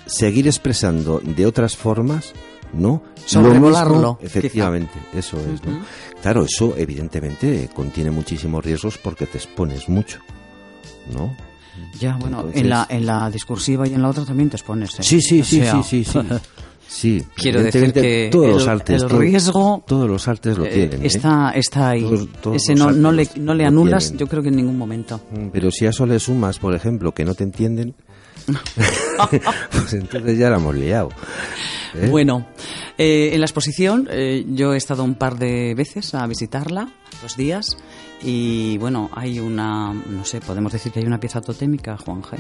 seguir expresando de otras formas, ¿no? Sobrevolarlo, efectivamente, eso es. Claro, eso evidentemente contiene muchísimos riesgos porque te expones mucho, ¿no? Ya, bueno, Entonces- en, la, en la discursiva y en la otra también te expones. ¿eh? Sí, sí, O sí, sea, sí, sí, sí. Sí, Quiero decir que todos el- los artes, el riesgo, todos los artes lo eh, tienen. ¿eh? está, está ahí. Todos- todos Ese no, no, le, no le anulas, tienen. yo creo que en ningún momento. Mm, Pero si a eso le sumas, por ejemplo, que no te entienden, pues entonces ya la hemos liado. ¿eh? Bueno, eh, en la exposición eh, yo he estado un par de veces a visitarla, dos días, y bueno, hay una, no sé, podemos decir que hay una pieza totémica, Juan G.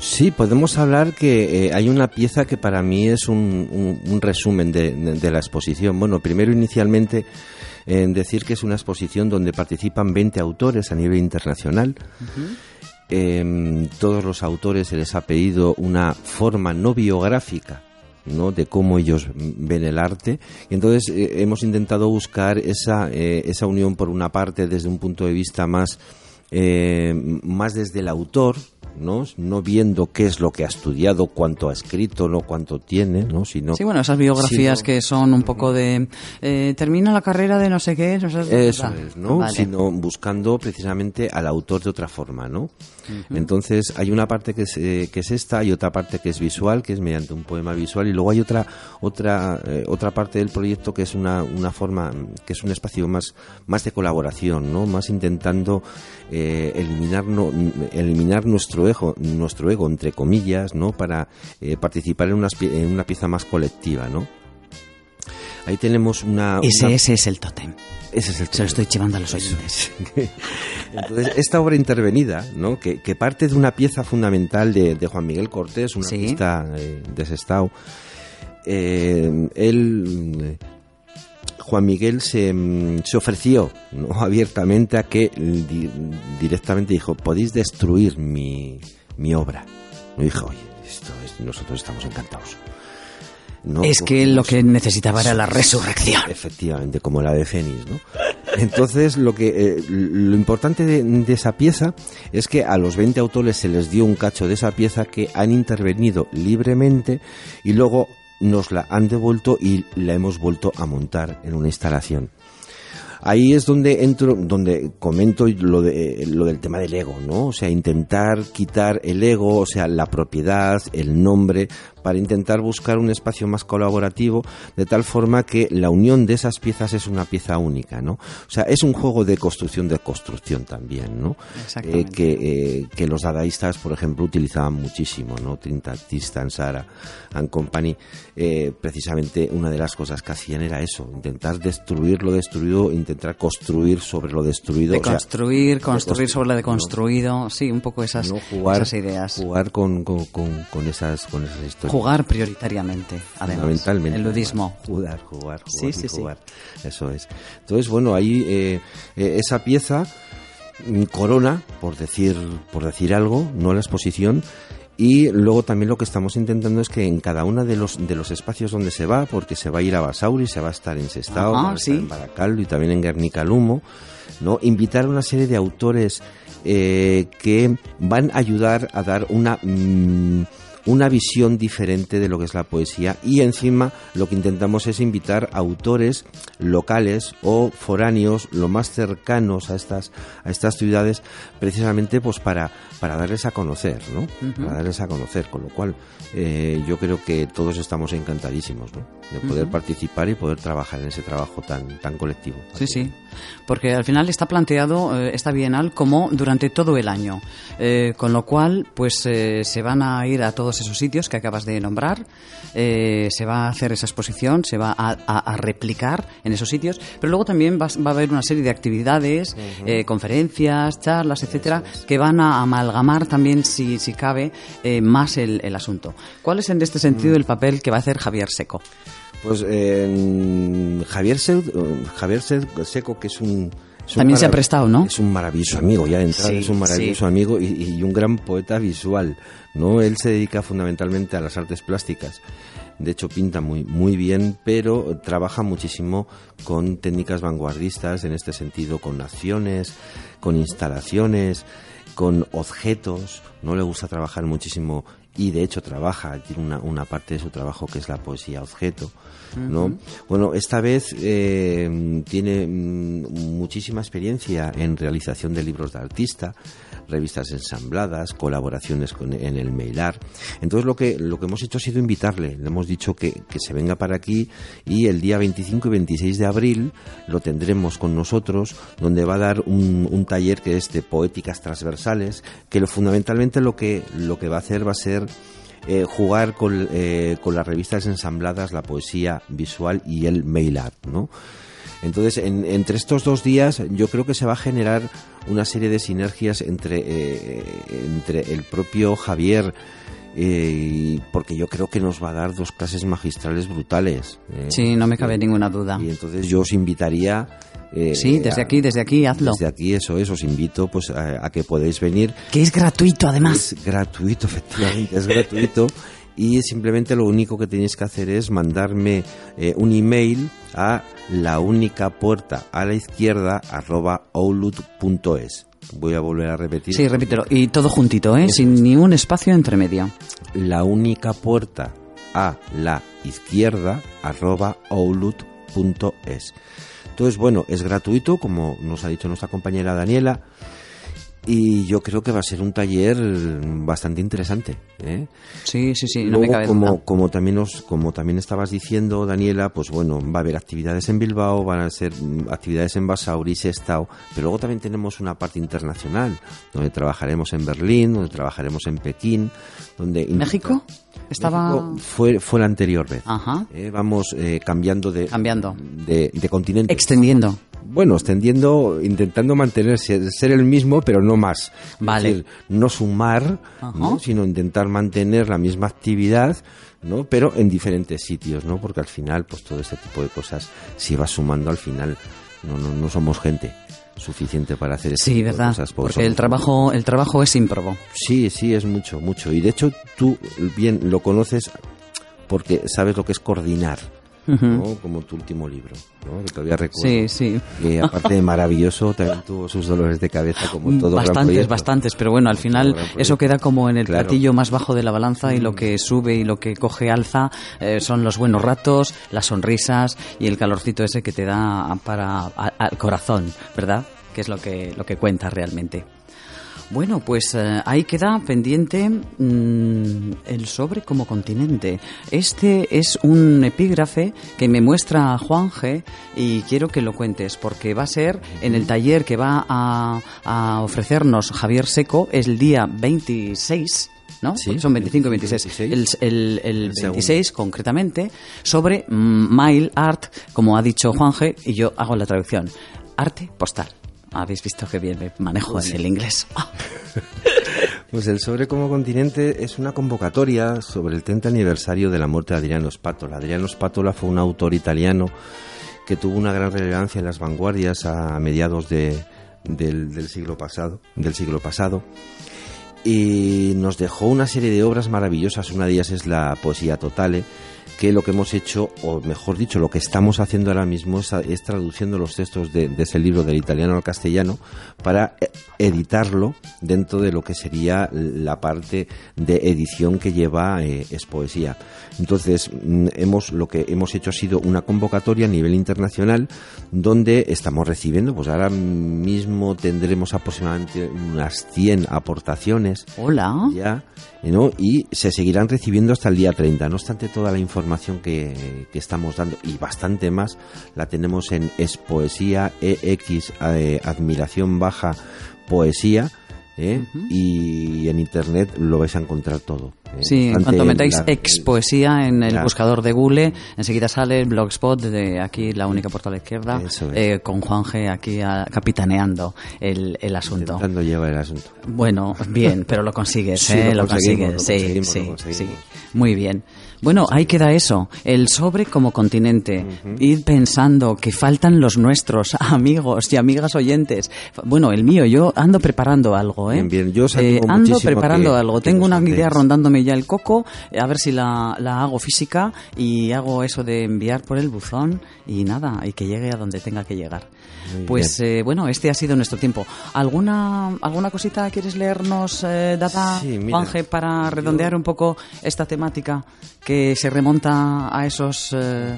Sí, podemos hablar que eh, hay una pieza que para mí es un, un- un resumen de, de- de la exposición. Bueno, primero inicialmente en decir que es una exposición donde participan 20 autores a nivel internacional. Eh, todos los autores se les ha pedido una forma no biográfica ¿no? de cómo ellos ven el arte y entonces eh, hemos intentado buscar esa, eh, esa unión por una parte desde un punto de vista más eh, más desde el autor ¿no? no viendo qué es lo que ha estudiado cuánto ha escrito no cuánto tiene no sino Sí, bueno, esas biografías sino- que son un poco de... eh, termina la carrera de no sé qué, no sé... Eso es, ¿no? vale. Sino buscando precisamente al autor de otra forma, ¿no? Entonces hay una parte que es, eh, que es esta y otra parte que es visual, que es mediante un poema visual y luego hay otra otra eh, otra parte del proyecto que es una, una forma que es un espacio más más de colaboración, ¿no? Más intentando eh, eliminar no- eliminar nuestro ego nuestro ego entre comillas, ¿no? Para eh, participar en una, en una pieza más colectiva, ¿no? Ahí tenemos una, Ese, una- ese es el tótem. ese es el Se lo estoy chivando a los oyentes. entonces, esta obra intervenida, ¿no? que, que parte de una pieza fundamental de, de Juan Miguel Cortés, un Sí. artista eh, de Sestao, eh, él, Juan Miguel se, mm, se ofreció ¿no? abiertamente a que di- directamente dijo, podéis destruir mi, mi obra. No dijo, oye, esto es- nosotros estamos encantados. No es que lo que necesitaba era la resurrección. Efectivamente, como la de Fénix, ¿no? Entonces, lo que eh, lo importante de, de esa pieza es que a los 20 autores se les dio un cacho de esa pieza que han intervenido libremente y luego nos la han devuelto y la hemos vuelto a montar en una instalación. Ahí es donde entro, donde comento lo de lo del tema del ego, ¿no? O sea, intentar quitar el ego, o sea, la propiedad, el nombre, para intentar buscar un espacio más colaborativo, de tal forma que la unión de esas piezas es una pieza única, ¿no? O sea, es un juego de construcción de construcción también, ¿no? Exactamente. Eh, que, eh, que los dadaístas, por ejemplo, utilizaban muchísimo, ¿no? Tristan, Sara and Company, eh, precisamente una de las cosas que hacían era eso, intentar destruir lo destruido, intentar construir sobre lo destruido. De o sea, construir, construir construir, sobre la de ¿no? sí, un poco esas, no jugar, esas ideas. jugar con, con, con, con esas, con esas historias. Jugar prioritariamente, además. Fundamentalmente. El ludismo. Jugar, jugar, jugar. Sí, sí, sí. jugar. Eso es. Entonces, bueno, ahí eh, eh, esa pieza mm, corona, por decir, por decir algo, no la exposición. Y luego también lo que estamos intentando es que en cada uno de los, de los espacios donde se va, porque se va a ir a Basauri, se va a estar en Sestao, Ajá, va a estar sí. en Baracaldo y también en Guernica Lumo, ¿no? Invitar a una serie de autores eh, que van a ayudar a dar una... mm, una visión diferente de lo que es la poesía y encima lo que intentamos es invitar autores locales o foráneos lo más cercanos a estas a estas ciudades precisamente pues para para darles a conocer no para darles a conocer con lo cual eh, yo creo que todos estamos encantadísimos ¿no? De poder participar y poder trabajar en ese trabajo tan tan colectivo Sí, sí. Porque al final está planteado eh, esta bienal como durante todo el año. Eh, con lo cual, pues eh, se van a ir a todos esos sitios que acabas de nombrar. eh, se va a hacer esa exposición, se va a, a- a replicar en esos sitios. Pero luego también va, va a haber una serie de actividades, conferencias, charlas, etcétera, que van a amalgamar también, si, si cabe, más el, el asunto. ¿Cuál es en este sentido el papel que va a hacer Javier Seco? Pues eh, Javier, Se- Javier Se- Seco, que es un... es un También se ha prestado, ¿no? Es un maravilloso amigo, ya de entrada Sí, es un maravilloso sí. amigo y, y un gran poeta visual, ¿no? Él se dedica fundamentalmente a las artes plásticas. De hecho, pinta muy, muy bien, pero trabaja muchísimo con técnicas vanguardistas, en este sentido, con acciones, con instalaciones, con objetos. No le gusta trabajar muchísimo y de hecho trabaja, tiene una, una parte de su trabajo que es la poesía objeto, ¿no? Bueno, esta vez eh, tiene mm, muchísima experiencia en realización de libros de artista, revistas ensambladas, colaboraciones con, en el mailar. Entonces lo que, lo que hemos hecho ha sido invitarle, le hemos dicho que, que se venga para aquí y el día 25 y 26 de abril lo tendremos con nosotros, donde va a dar un, un taller que es de poéticas transversales, que lo, fundamentalmente lo que, lo que va a hacer va a ser eh, jugar con, eh, con las revistas ensambladas, la poesía visual y el mail art, ¿no? Entonces, en- entre estos dos días, yo creo que se va a generar una serie de sinergias entre, eh, entre el propio Javier, eh, porque yo creo que nos va a dar dos clases magistrales brutales. ¿eh? Sí, no me cabe ninguna duda. Y entonces yo os invitaría. eh, Sí, desde a- aquí, desde aquí, hazlo. Desde aquí, eso es, os invito pues a, a que podéis venir. Que es gratuito, además. Es gratuito, efectivamente, es gratuito. Y simplemente lo único que tenéis que hacer es mandarme eh, un email a la única puerta a la izquierda arroba outlook.es. Voy a volver a repetir. Sí, repítelo. Y todo juntito, ¿eh? Sin ni un espacio entre medio. La única puerta a la izquierda arroba outlook.es. Entonces, bueno, es gratuito, como nos ha dicho nuestra compañera Daniela. Y yo creo que va a ser un taller bastante interesante. ¿eh? Sí, sí, sí, no Luego, me como, como también os, como también estabas diciendo, Daniela, pues bueno, va a haber actividades en Bilbao, van a ser actividades en Basauri, Sestao, pero luego también tenemos una parte internacional, donde trabajaremos en Berlín, donde trabajaremos en Pekín, donde ¿México? Estaba... México fue fue la anterior vez. Ajá. Eh, vamos eh, cambiando de Cambiando. de, de continente. Extendiendo. Bueno, extendiendo, intentando mantenerse, ser el mismo, pero no más. Es Vale. decir, no sumar, sino intentar mantener la misma actividad, ¿no? Pero en diferentes sitios, ¿no? Porque al final, pues todo este tipo de cosas, si va sumando al final, no, no, no somos gente suficiente para hacer este Sí, verdad. cosas, Porque somos- el trabajo, el trabajo es ímprobo. Sí, sí, es mucho, mucho. Y de hecho tú bien lo conoces porque sabes lo que es coordinar, ¿no? Como tu último libro, ¿no? Que todavía recuerdo. Sí, sí. Que aparte de maravilloso, también tuvo sus dolores de cabeza como todo gran bastantes, proyecto. bastantes, pero bueno, al final gran eso queda como en el Claro. Mm. platillo más bajo de la balanza y lo que sube y lo que coge alza eh, son los buenos ratos, las sonrisas y el calorcito ese que te da para al corazón, ¿verdad? Que es lo que lo que cuenta realmente. Bueno, pues eh, ahí queda pendiente mm, el sobre como continente. Este es un epígrafe que me muestra Juan G y quiero que lo cuentes porque va a ser en el taller que va a, a ofrecernos Javier Seco el día 26. ¿No? Sí, son 25 y 26. 26. El, el- el El segundo. 26 concretamente sobre mail art, como ha dicho Juan G, y yo hago la traducción. Arte postal. Habéis visto que bien me manejo en el inglés. Pues el Sobre como Continente es una convocatoria sobre el 30 aniversario de la muerte de Adriano Spatola. Adriano Spatola fue un autor italiano que tuvo una gran relevancia en las vanguardias a mediados de- del, del siglo pasado, del siglo pasado y nos dejó una serie de obras maravillosas. Una de ellas es la poesía totale, que lo que hemos hecho, o mejor dicho, lo que estamos haciendo ahora mismo es, es traduciendo los textos de, de, ese libro del italiano al castellano para eh, editarlo dentro de lo que sería la parte de edición que lleva eh, Es Poesía. Entonces, mm, hemos, lo que hemos hecho ha sido una convocatoria a nivel internacional donde estamos recibiendo, pues ahora mismo tendremos aproximadamente unas 100 aportaciones. Hola. Ya, ¿no? Y se seguirán recibiendo hasta el día 30. No obstante, toda la información que, que estamos dando y bastante más la tenemos en Es Poesía EX eh, Admiración Baja Poesía. ¿Eh? uh -huh. y en internet lo vais a encontrar todo. ¿eh? Sí, en cuanto metáis la, ex poesía en el claro. buscador de Google, enseguida sale el blogspot de aquí, la única puerta a la izquierda, es. eh, con Juan G aquí a, capitaneando el, el asunto. Intentando llevar el asunto. Bueno, bien, pero lo consigues, sí, ¿eh? Lo, lo consigues, lo sí, sí, sí. Muy bien. Bueno, ahí queda eso, el sobre como continente. Uh -huh. Ir pensando que faltan los nuestros, amigos y amigas oyentes. Bueno, el mío, yo ando preparando algo, ¿eh? Bien, bien. Yo eh, ando preparando que, algo. Que Tengo una idea rondándome ya el coco, a ver si la, la, hago física y hago eso de enviar por el buzón y nada, y que llegue a donde tenga que llegar. Muy pues eh, bueno, este ha sido nuestro tiempo. ¿Alguna, alguna cosita quieres leernos, eh, Data, sí, mira, Juanje, para redondear un poco esta temática que se remonta a esos eh,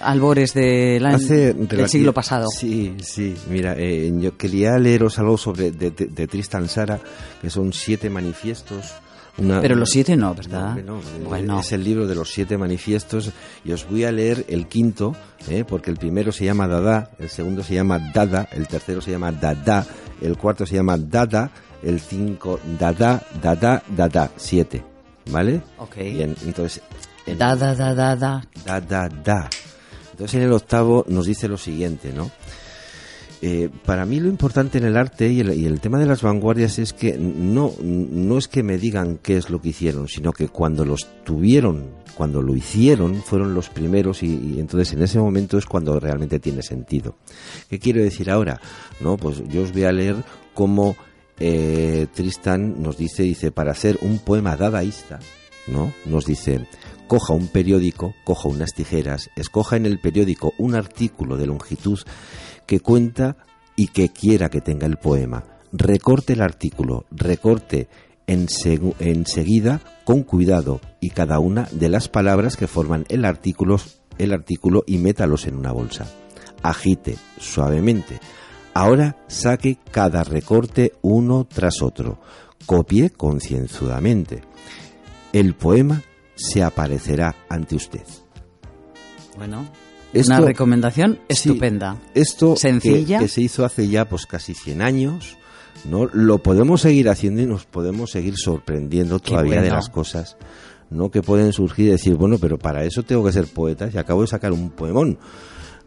albores de la, Hace del siglo pasado? Sí, sí. Mira, eh, yo quería leeros algo sobre de, de, de Tristan Sara, que son siete manifiestos una, Pero los siete no, ¿verdad? No, no, bueno. Es el libro de los siete manifiestos y os voy a leer el quinto, ¿eh? porque el primero se llama Dada, el segundo se llama Dada, el tercero se llama Dada, el cuarto se llama Dada, el cinco Dada, Dada, Dada, siete, ¿vale? Ok. Bien, entonces... En, dada, dada, da. Da, da, da. Entonces en el octavo nos dice lo siguiente, ¿no? Eh, para mí lo importante en el arte y el, tema de las vanguardias es que no, no es que me digan qué es lo que hicieron, sino que cuando los tuvieron, cuando lo hicieron, fueron los primeros y, y entonces en ese momento es cuando realmente tiene sentido. ¿Qué quiero decir ahora? No, pues yo os voy a leer cómo eh, Tristan nos dice, dice, para hacer un poema dadaísta, ¿no? Nos dice, coja un periódico, coja unas tijeras, escoja en el periódico un artículo de longitud que cuenta y que quiera que tenga el poema. Recorte el artículo, recorte enseguida con cuidado y cada una de las palabras que forman el artículo, el artículo y métalos en una bolsa. Agite suavemente. Ahora saque cada recorte uno tras otro. Copie concienzudamente. El poema se aparecerá ante usted. Bueno, esto, una recomendación estupenda. Sí, esto sencilla que, que, se hizo hace ya pues casi 100 años, ¿no? Lo podemos seguir haciendo y nos podemos seguir sorprendiendo todavía bueno. de las cosas, ¿no? Que pueden surgir y decir, bueno, pero para eso tengo que ser poeta y acabo de sacar un poemón.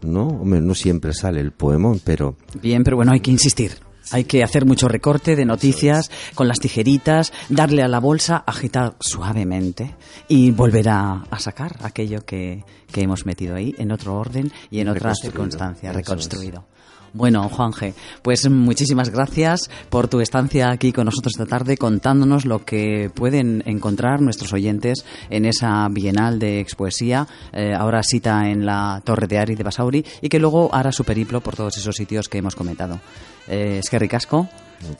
No, hombre, no siempre sale el poemón, pero Bien, pero bueno, hay que insistir. Hay que hacer mucho recorte de noticias con las tijeritas, darle a la bolsa, agitar suavemente y volver a, a sacar aquello que, que, hemos metido ahí en otro orden y en otra circunstancia, reconstruido. Bueno, Juanje, pues muchísimas gracias por tu estancia aquí con nosotros esta tarde contándonos lo que pueden encontrar nuestros oyentes en esa Bienal de Expoesía, eh, ahora cita en la Torre de Ari de Basauri y que luego hará su periplo por todos esos sitios que hemos comentado. Eh, es que ricasco.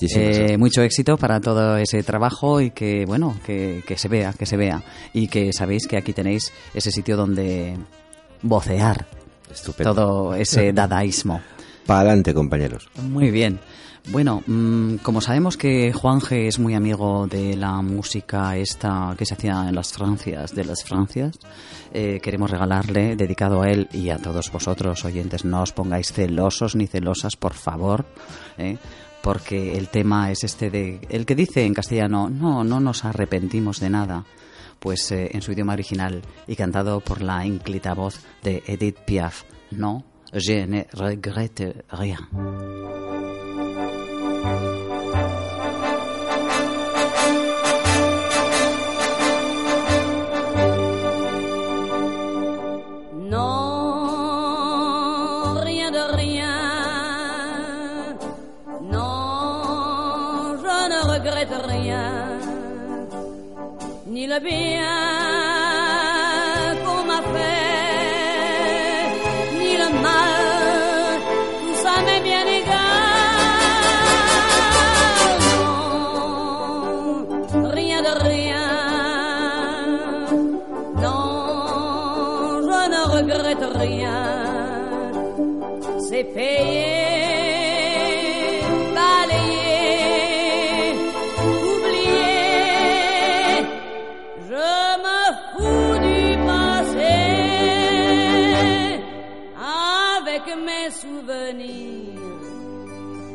Eh, mucho éxito para todo ese trabajo y que bueno que, que se vea, que se vea y que sabéis que aquí tenéis ese sitio donde vocear Estupendo. todo ese dadaísmo. Para adelante, compañeros. Muy bien. Bueno, mmm, como sabemos que Juanje es muy amigo de la música esta que se hacía en las Francias, de las Francias, eh, queremos regalarle, dedicado a él y a todos vosotros, oyentes, no os pongáis celosos ni celosas, por favor, eh, porque el tema es este de, el que dice en castellano, no, no nos arrepentimos de nada, pues eh, en su idioma original y cantado por la ínclita voz de Edith Piaf, no je ne regrette rien. Non, rien de rien. Non, je ne regrette rien. Ni le bien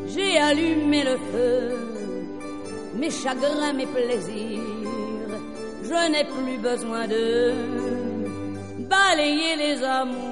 J'ai allumé le feu, mes chagrins, mes plaisirs. Je n'ai plus besoin de balayer les amours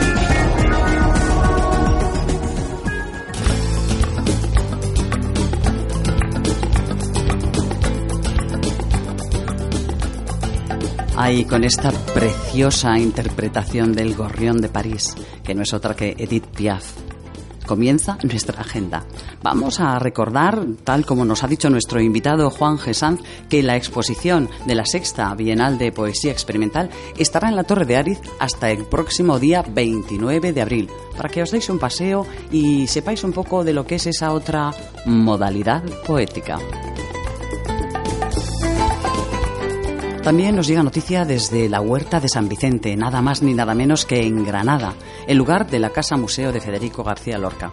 Ahí con esta preciosa interpretación del Gorrión de París, que no es otra que Edith Piaf. Comienza nuestra agenda. Vamos a recordar, tal como nos ha dicho nuestro invitado Juan Gesanz, que la exposición de la sexta Bienal de Poesía Experimental estará en la Torre de Ariz hasta el próximo día 29 de abril, para que os deis un paseo y sepáis un poco de lo que es esa otra modalidad poética. También nos llega noticia desde la Huerta de San Vicente, nada más ni nada menos que en Granada, el lugar de la Casa Museo de Federico García Lorca.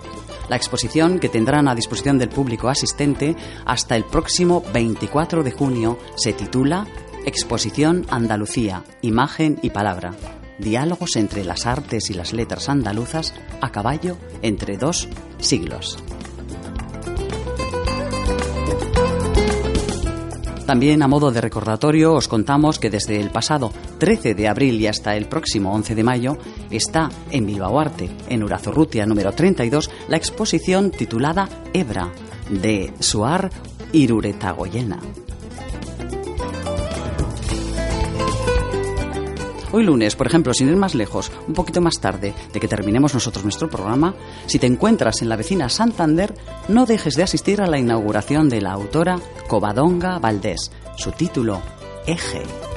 La exposición, que tendrán a disposición del público asistente hasta el próximo 24 de junio, se titula Exposición Andalucía, Imagen y Palabra. Diálogos entre las artes y las letras andaluzas a caballo entre dos siglos. También a modo de recordatorio os contamos que desde el pasado 13 de abril y hasta el próximo 11 de mayo está en Bilbao Arte, en Urazurrutia número 32, la exposición titulada Ebra de Suar Iruretagoyena. Hoy lunes, por ejemplo, sin ir más lejos, un poquito más tarde de que terminemos nosotros nuestro programa, si te encuentras en la vecina Santander, no dejes de asistir a la inauguración de la autora Covadonga Valdés. Su título, Eje.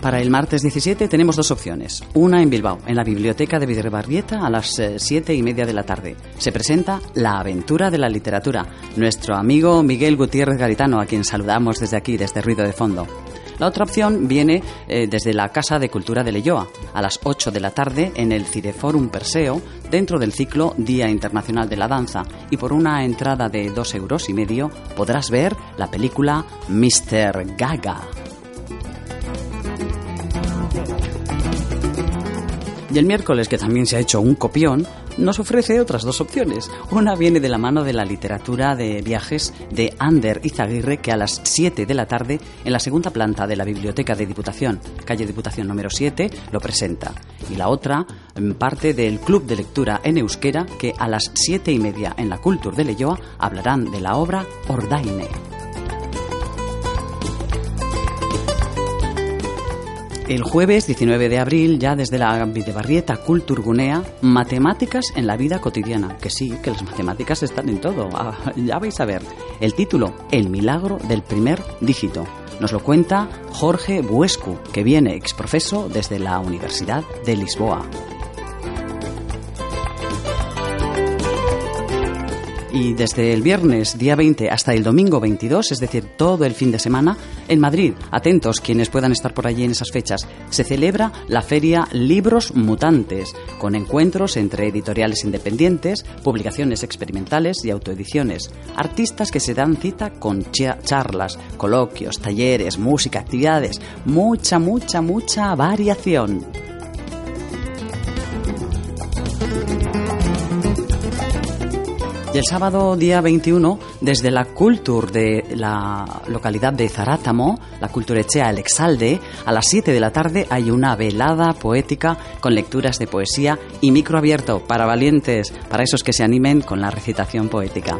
Para el martes 17 tenemos dos opciones. Una en Bilbao, en la biblioteca de Vidrebarrieta a las eh, siete y media de la tarde. Se presenta La aventura de la literatura. Nuestro amigo Miguel Gutiérrez Garitano, a quien saludamos desde aquí, desde Ruido de Fondo. La otra opción viene eh, desde la Casa de Cultura de Leyoa, a las 8 de la tarde en el Cireforum Perseo, dentro del ciclo Día Internacional de la Danza. Y por una entrada de dos euros y medio podrás ver la película Mr. Gaga. Y el miércoles, que también se ha hecho un copión, nos ofrece otras dos opciones. Una viene de la mano de la literatura de viajes de Ander Izaguirre, que a las 7 de la tarde, en la segunda planta de la Biblioteca de Diputación, calle Diputación número 7, lo presenta. Y la otra, en parte del Club de Lectura en Euskera, que a las 7 y media en la Cultura de Leyoa hablarán de la obra Ordaine. El jueves 19 de abril, ya desde la Videbarrieta Culturgunea, Matemáticas en la vida cotidiana. Que sí, que las matemáticas están en todo. Ah, ya vais a ver. El título, El milagro del primer dígito. Nos lo cuenta Jorge Buescu, que viene exprofeso desde la Universidad de Lisboa. Y desde el viernes día 20 hasta el domingo 22, es decir, todo el fin de semana, en Madrid, atentos quienes puedan estar por allí en esas fechas, se celebra la feria Libros Mutantes, con encuentros entre editoriales independientes, publicaciones experimentales y autoediciones, artistas que se dan cita con charlas, coloquios, talleres, música, actividades, mucha, mucha, mucha variación. El sábado día 21, desde la Cultur de la localidad de Zarátamo, la Culturechea El Exalde, a las 7 de la tarde hay una velada poética con lecturas de poesía y micro abierto para valientes, para esos que se animen con la recitación poética.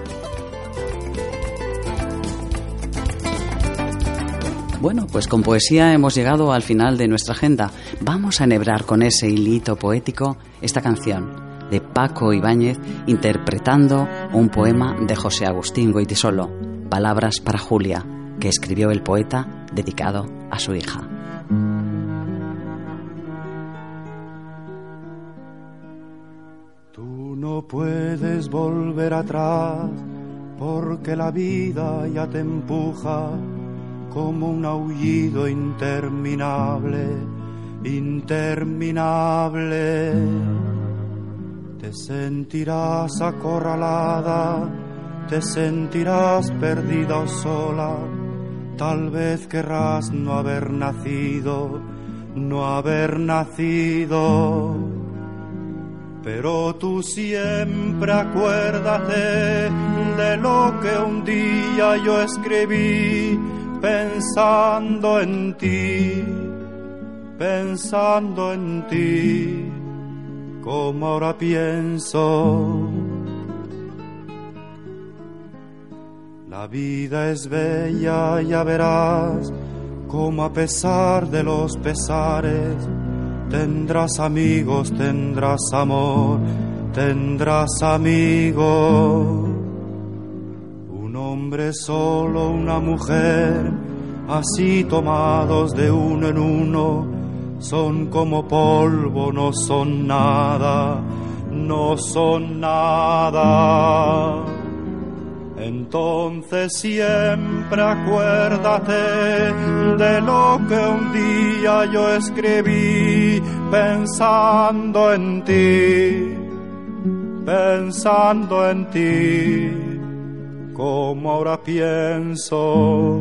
Bueno, pues con poesía hemos llegado al final de nuestra agenda. Vamos a enhebrar con ese hilito poético esta canción de Paco Ibáñez interpretando un poema de José Agustín Goitisolo, Palabras para Julia, que escribió el poeta dedicado a su hija. Tú no puedes volver atrás porque la vida ya te empuja como un aullido interminable, interminable te sentirás acorralada, te sentirás perdida o sola, tal vez querrás no haber nacido, no haber nacido. Pero tú siempre acuérdate de lo que un día yo escribí pensando en ti, pensando en ti como ahora pienso. La vida es bella, ya verás, como a pesar de los pesares, tendrás amigos, tendrás amor, tendrás amigos. Un hombre solo, una mujer, así tomados de uno en uno, son como polvo, no son nada, no son nada. Entonces siempre acuérdate de lo que un día yo escribí pensando en ti, pensando en ti, como ahora pienso.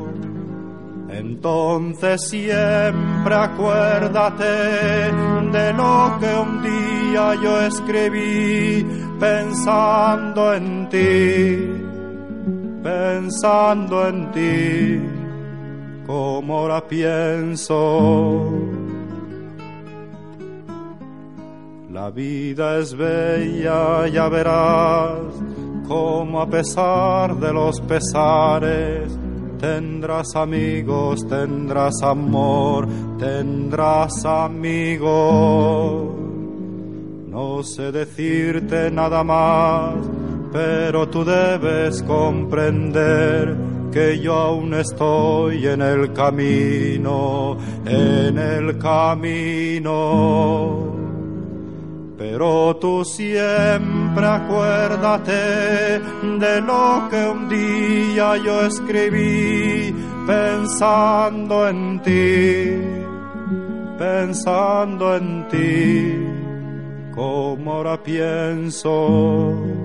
Entonces siempre acuérdate de lo que un día yo escribí pensando en ti, pensando en ti, como ahora pienso. La vida es bella, ya verás, como a pesar de los pesares, tendrás amigos, tendrás amor, tendrás amigos. No sé decirte nada más, pero tú debes comprender que yo aún estoy en el camino, en el camino. Pero tú siempre acuérdate de lo que un día yo escribí pensando en ti, pensando en ti, como ahora pienso.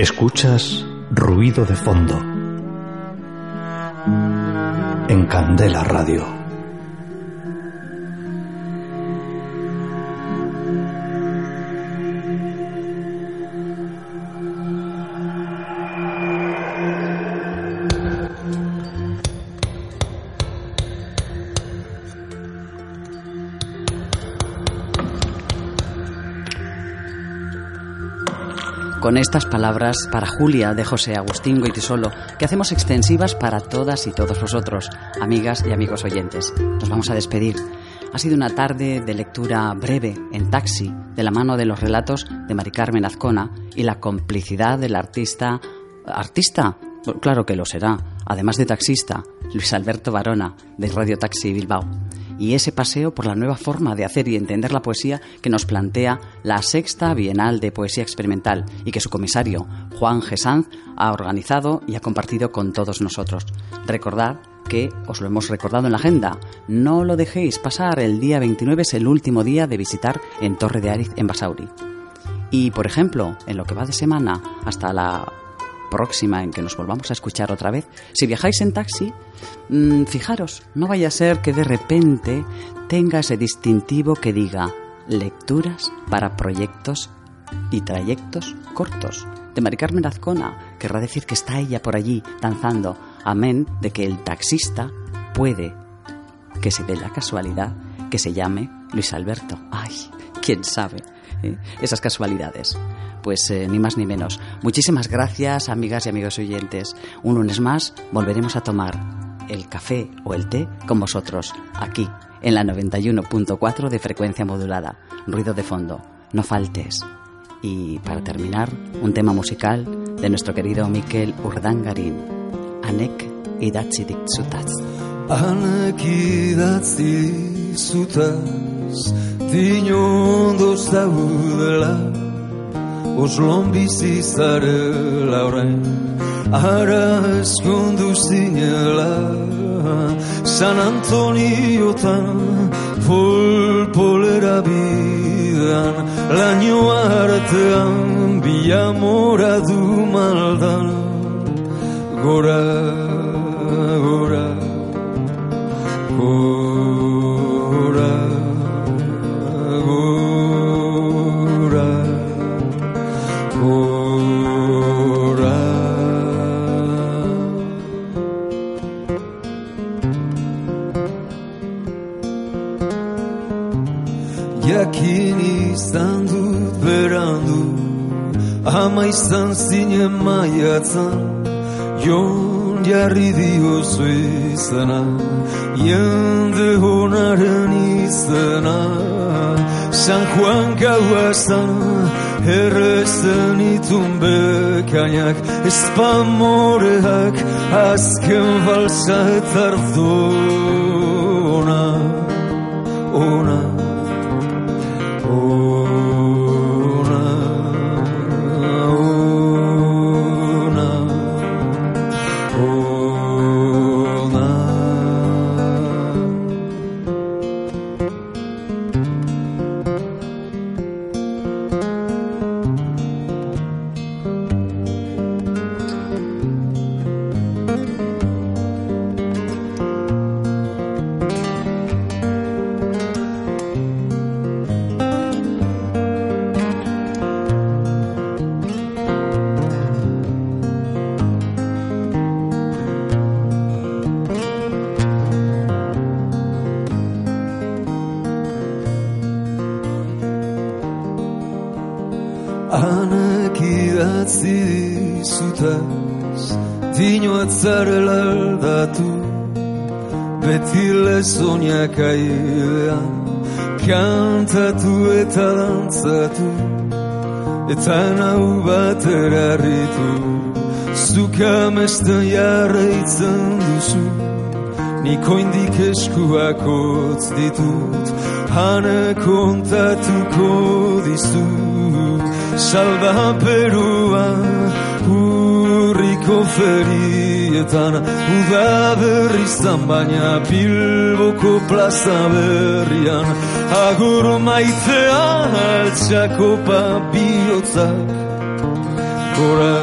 Escuchas ruido de fondo en Candela Radio. Con estas palabras para Julia de José Agustín Goitisolo, que hacemos extensivas para todas y todos vosotros, amigas y amigos oyentes. Nos vamos a despedir. Ha sido una tarde de lectura breve en taxi, de la mano de los relatos de Mari Carmen Azcona y la complicidad del artista. ¿Artista? Claro que lo será, además de taxista, Luis Alberto Barona, de Radio Taxi Bilbao y ese paseo por la nueva forma de hacer y entender la poesía que nos plantea la sexta Bienal de Poesía Experimental y que su comisario, Juan Gesanz, ha organizado y ha compartido con todos nosotros. Recordad que os lo hemos recordado en la agenda. No lo dejéis pasar, el día 29 es el último día de visitar en Torre de Ariz en Basauri. Y, por ejemplo, en lo que va de semana hasta la próxima en que nos volvamos a escuchar otra vez, si viajáis en taxi, mmm, fijaros, no vaya a ser que de repente tenga ese distintivo que diga lecturas para proyectos y trayectos cortos. De Mari Carmen Azcona, querrá decir que está ella por allí danzando, amén de que el taxista puede que se dé la casualidad que se llame Luis Alberto. Ay, quién sabe. ¿Eh? Esas casualidades pues eh, ni más ni menos. Muchísimas gracias, amigas y amigos oyentes. Un lunes más volveremos a tomar el café o el té con vosotros, aquí, en la 91.4 de frecuencia modulada. Ruido de fondo, no faltes. Y para terminar, un tema musical de nuestro querido Miquel Urdangarín, Anek idatzi ditzutaz. Anek idatzi zutaz, dinondoz daudela, Oslon bizi zarela orain Ara eskondu zinela. San Antoniotan Polpolera bidan Laino artean Bi amora du maldan Gora, gora Ama izan zinen maiatzan Jon jarri diozu izana Jende honaren izana San Juan gauazan Errezen itun bekainak Espamoreak Azken balsa eta dizutaz Dino atzarela aldatu Beti lezoinak aidean Kantatu eta dantzatu Eta nau bat erarritu Zuk amesten jarraitzen duzu Niko indik eskuak hotz ditut Hane kontatuko dizut Salva Perua Urriko ferietan Uda berrizan baina Bilboko plaza berrian. Agur maitea Altxako papiotzak gora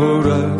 Gora,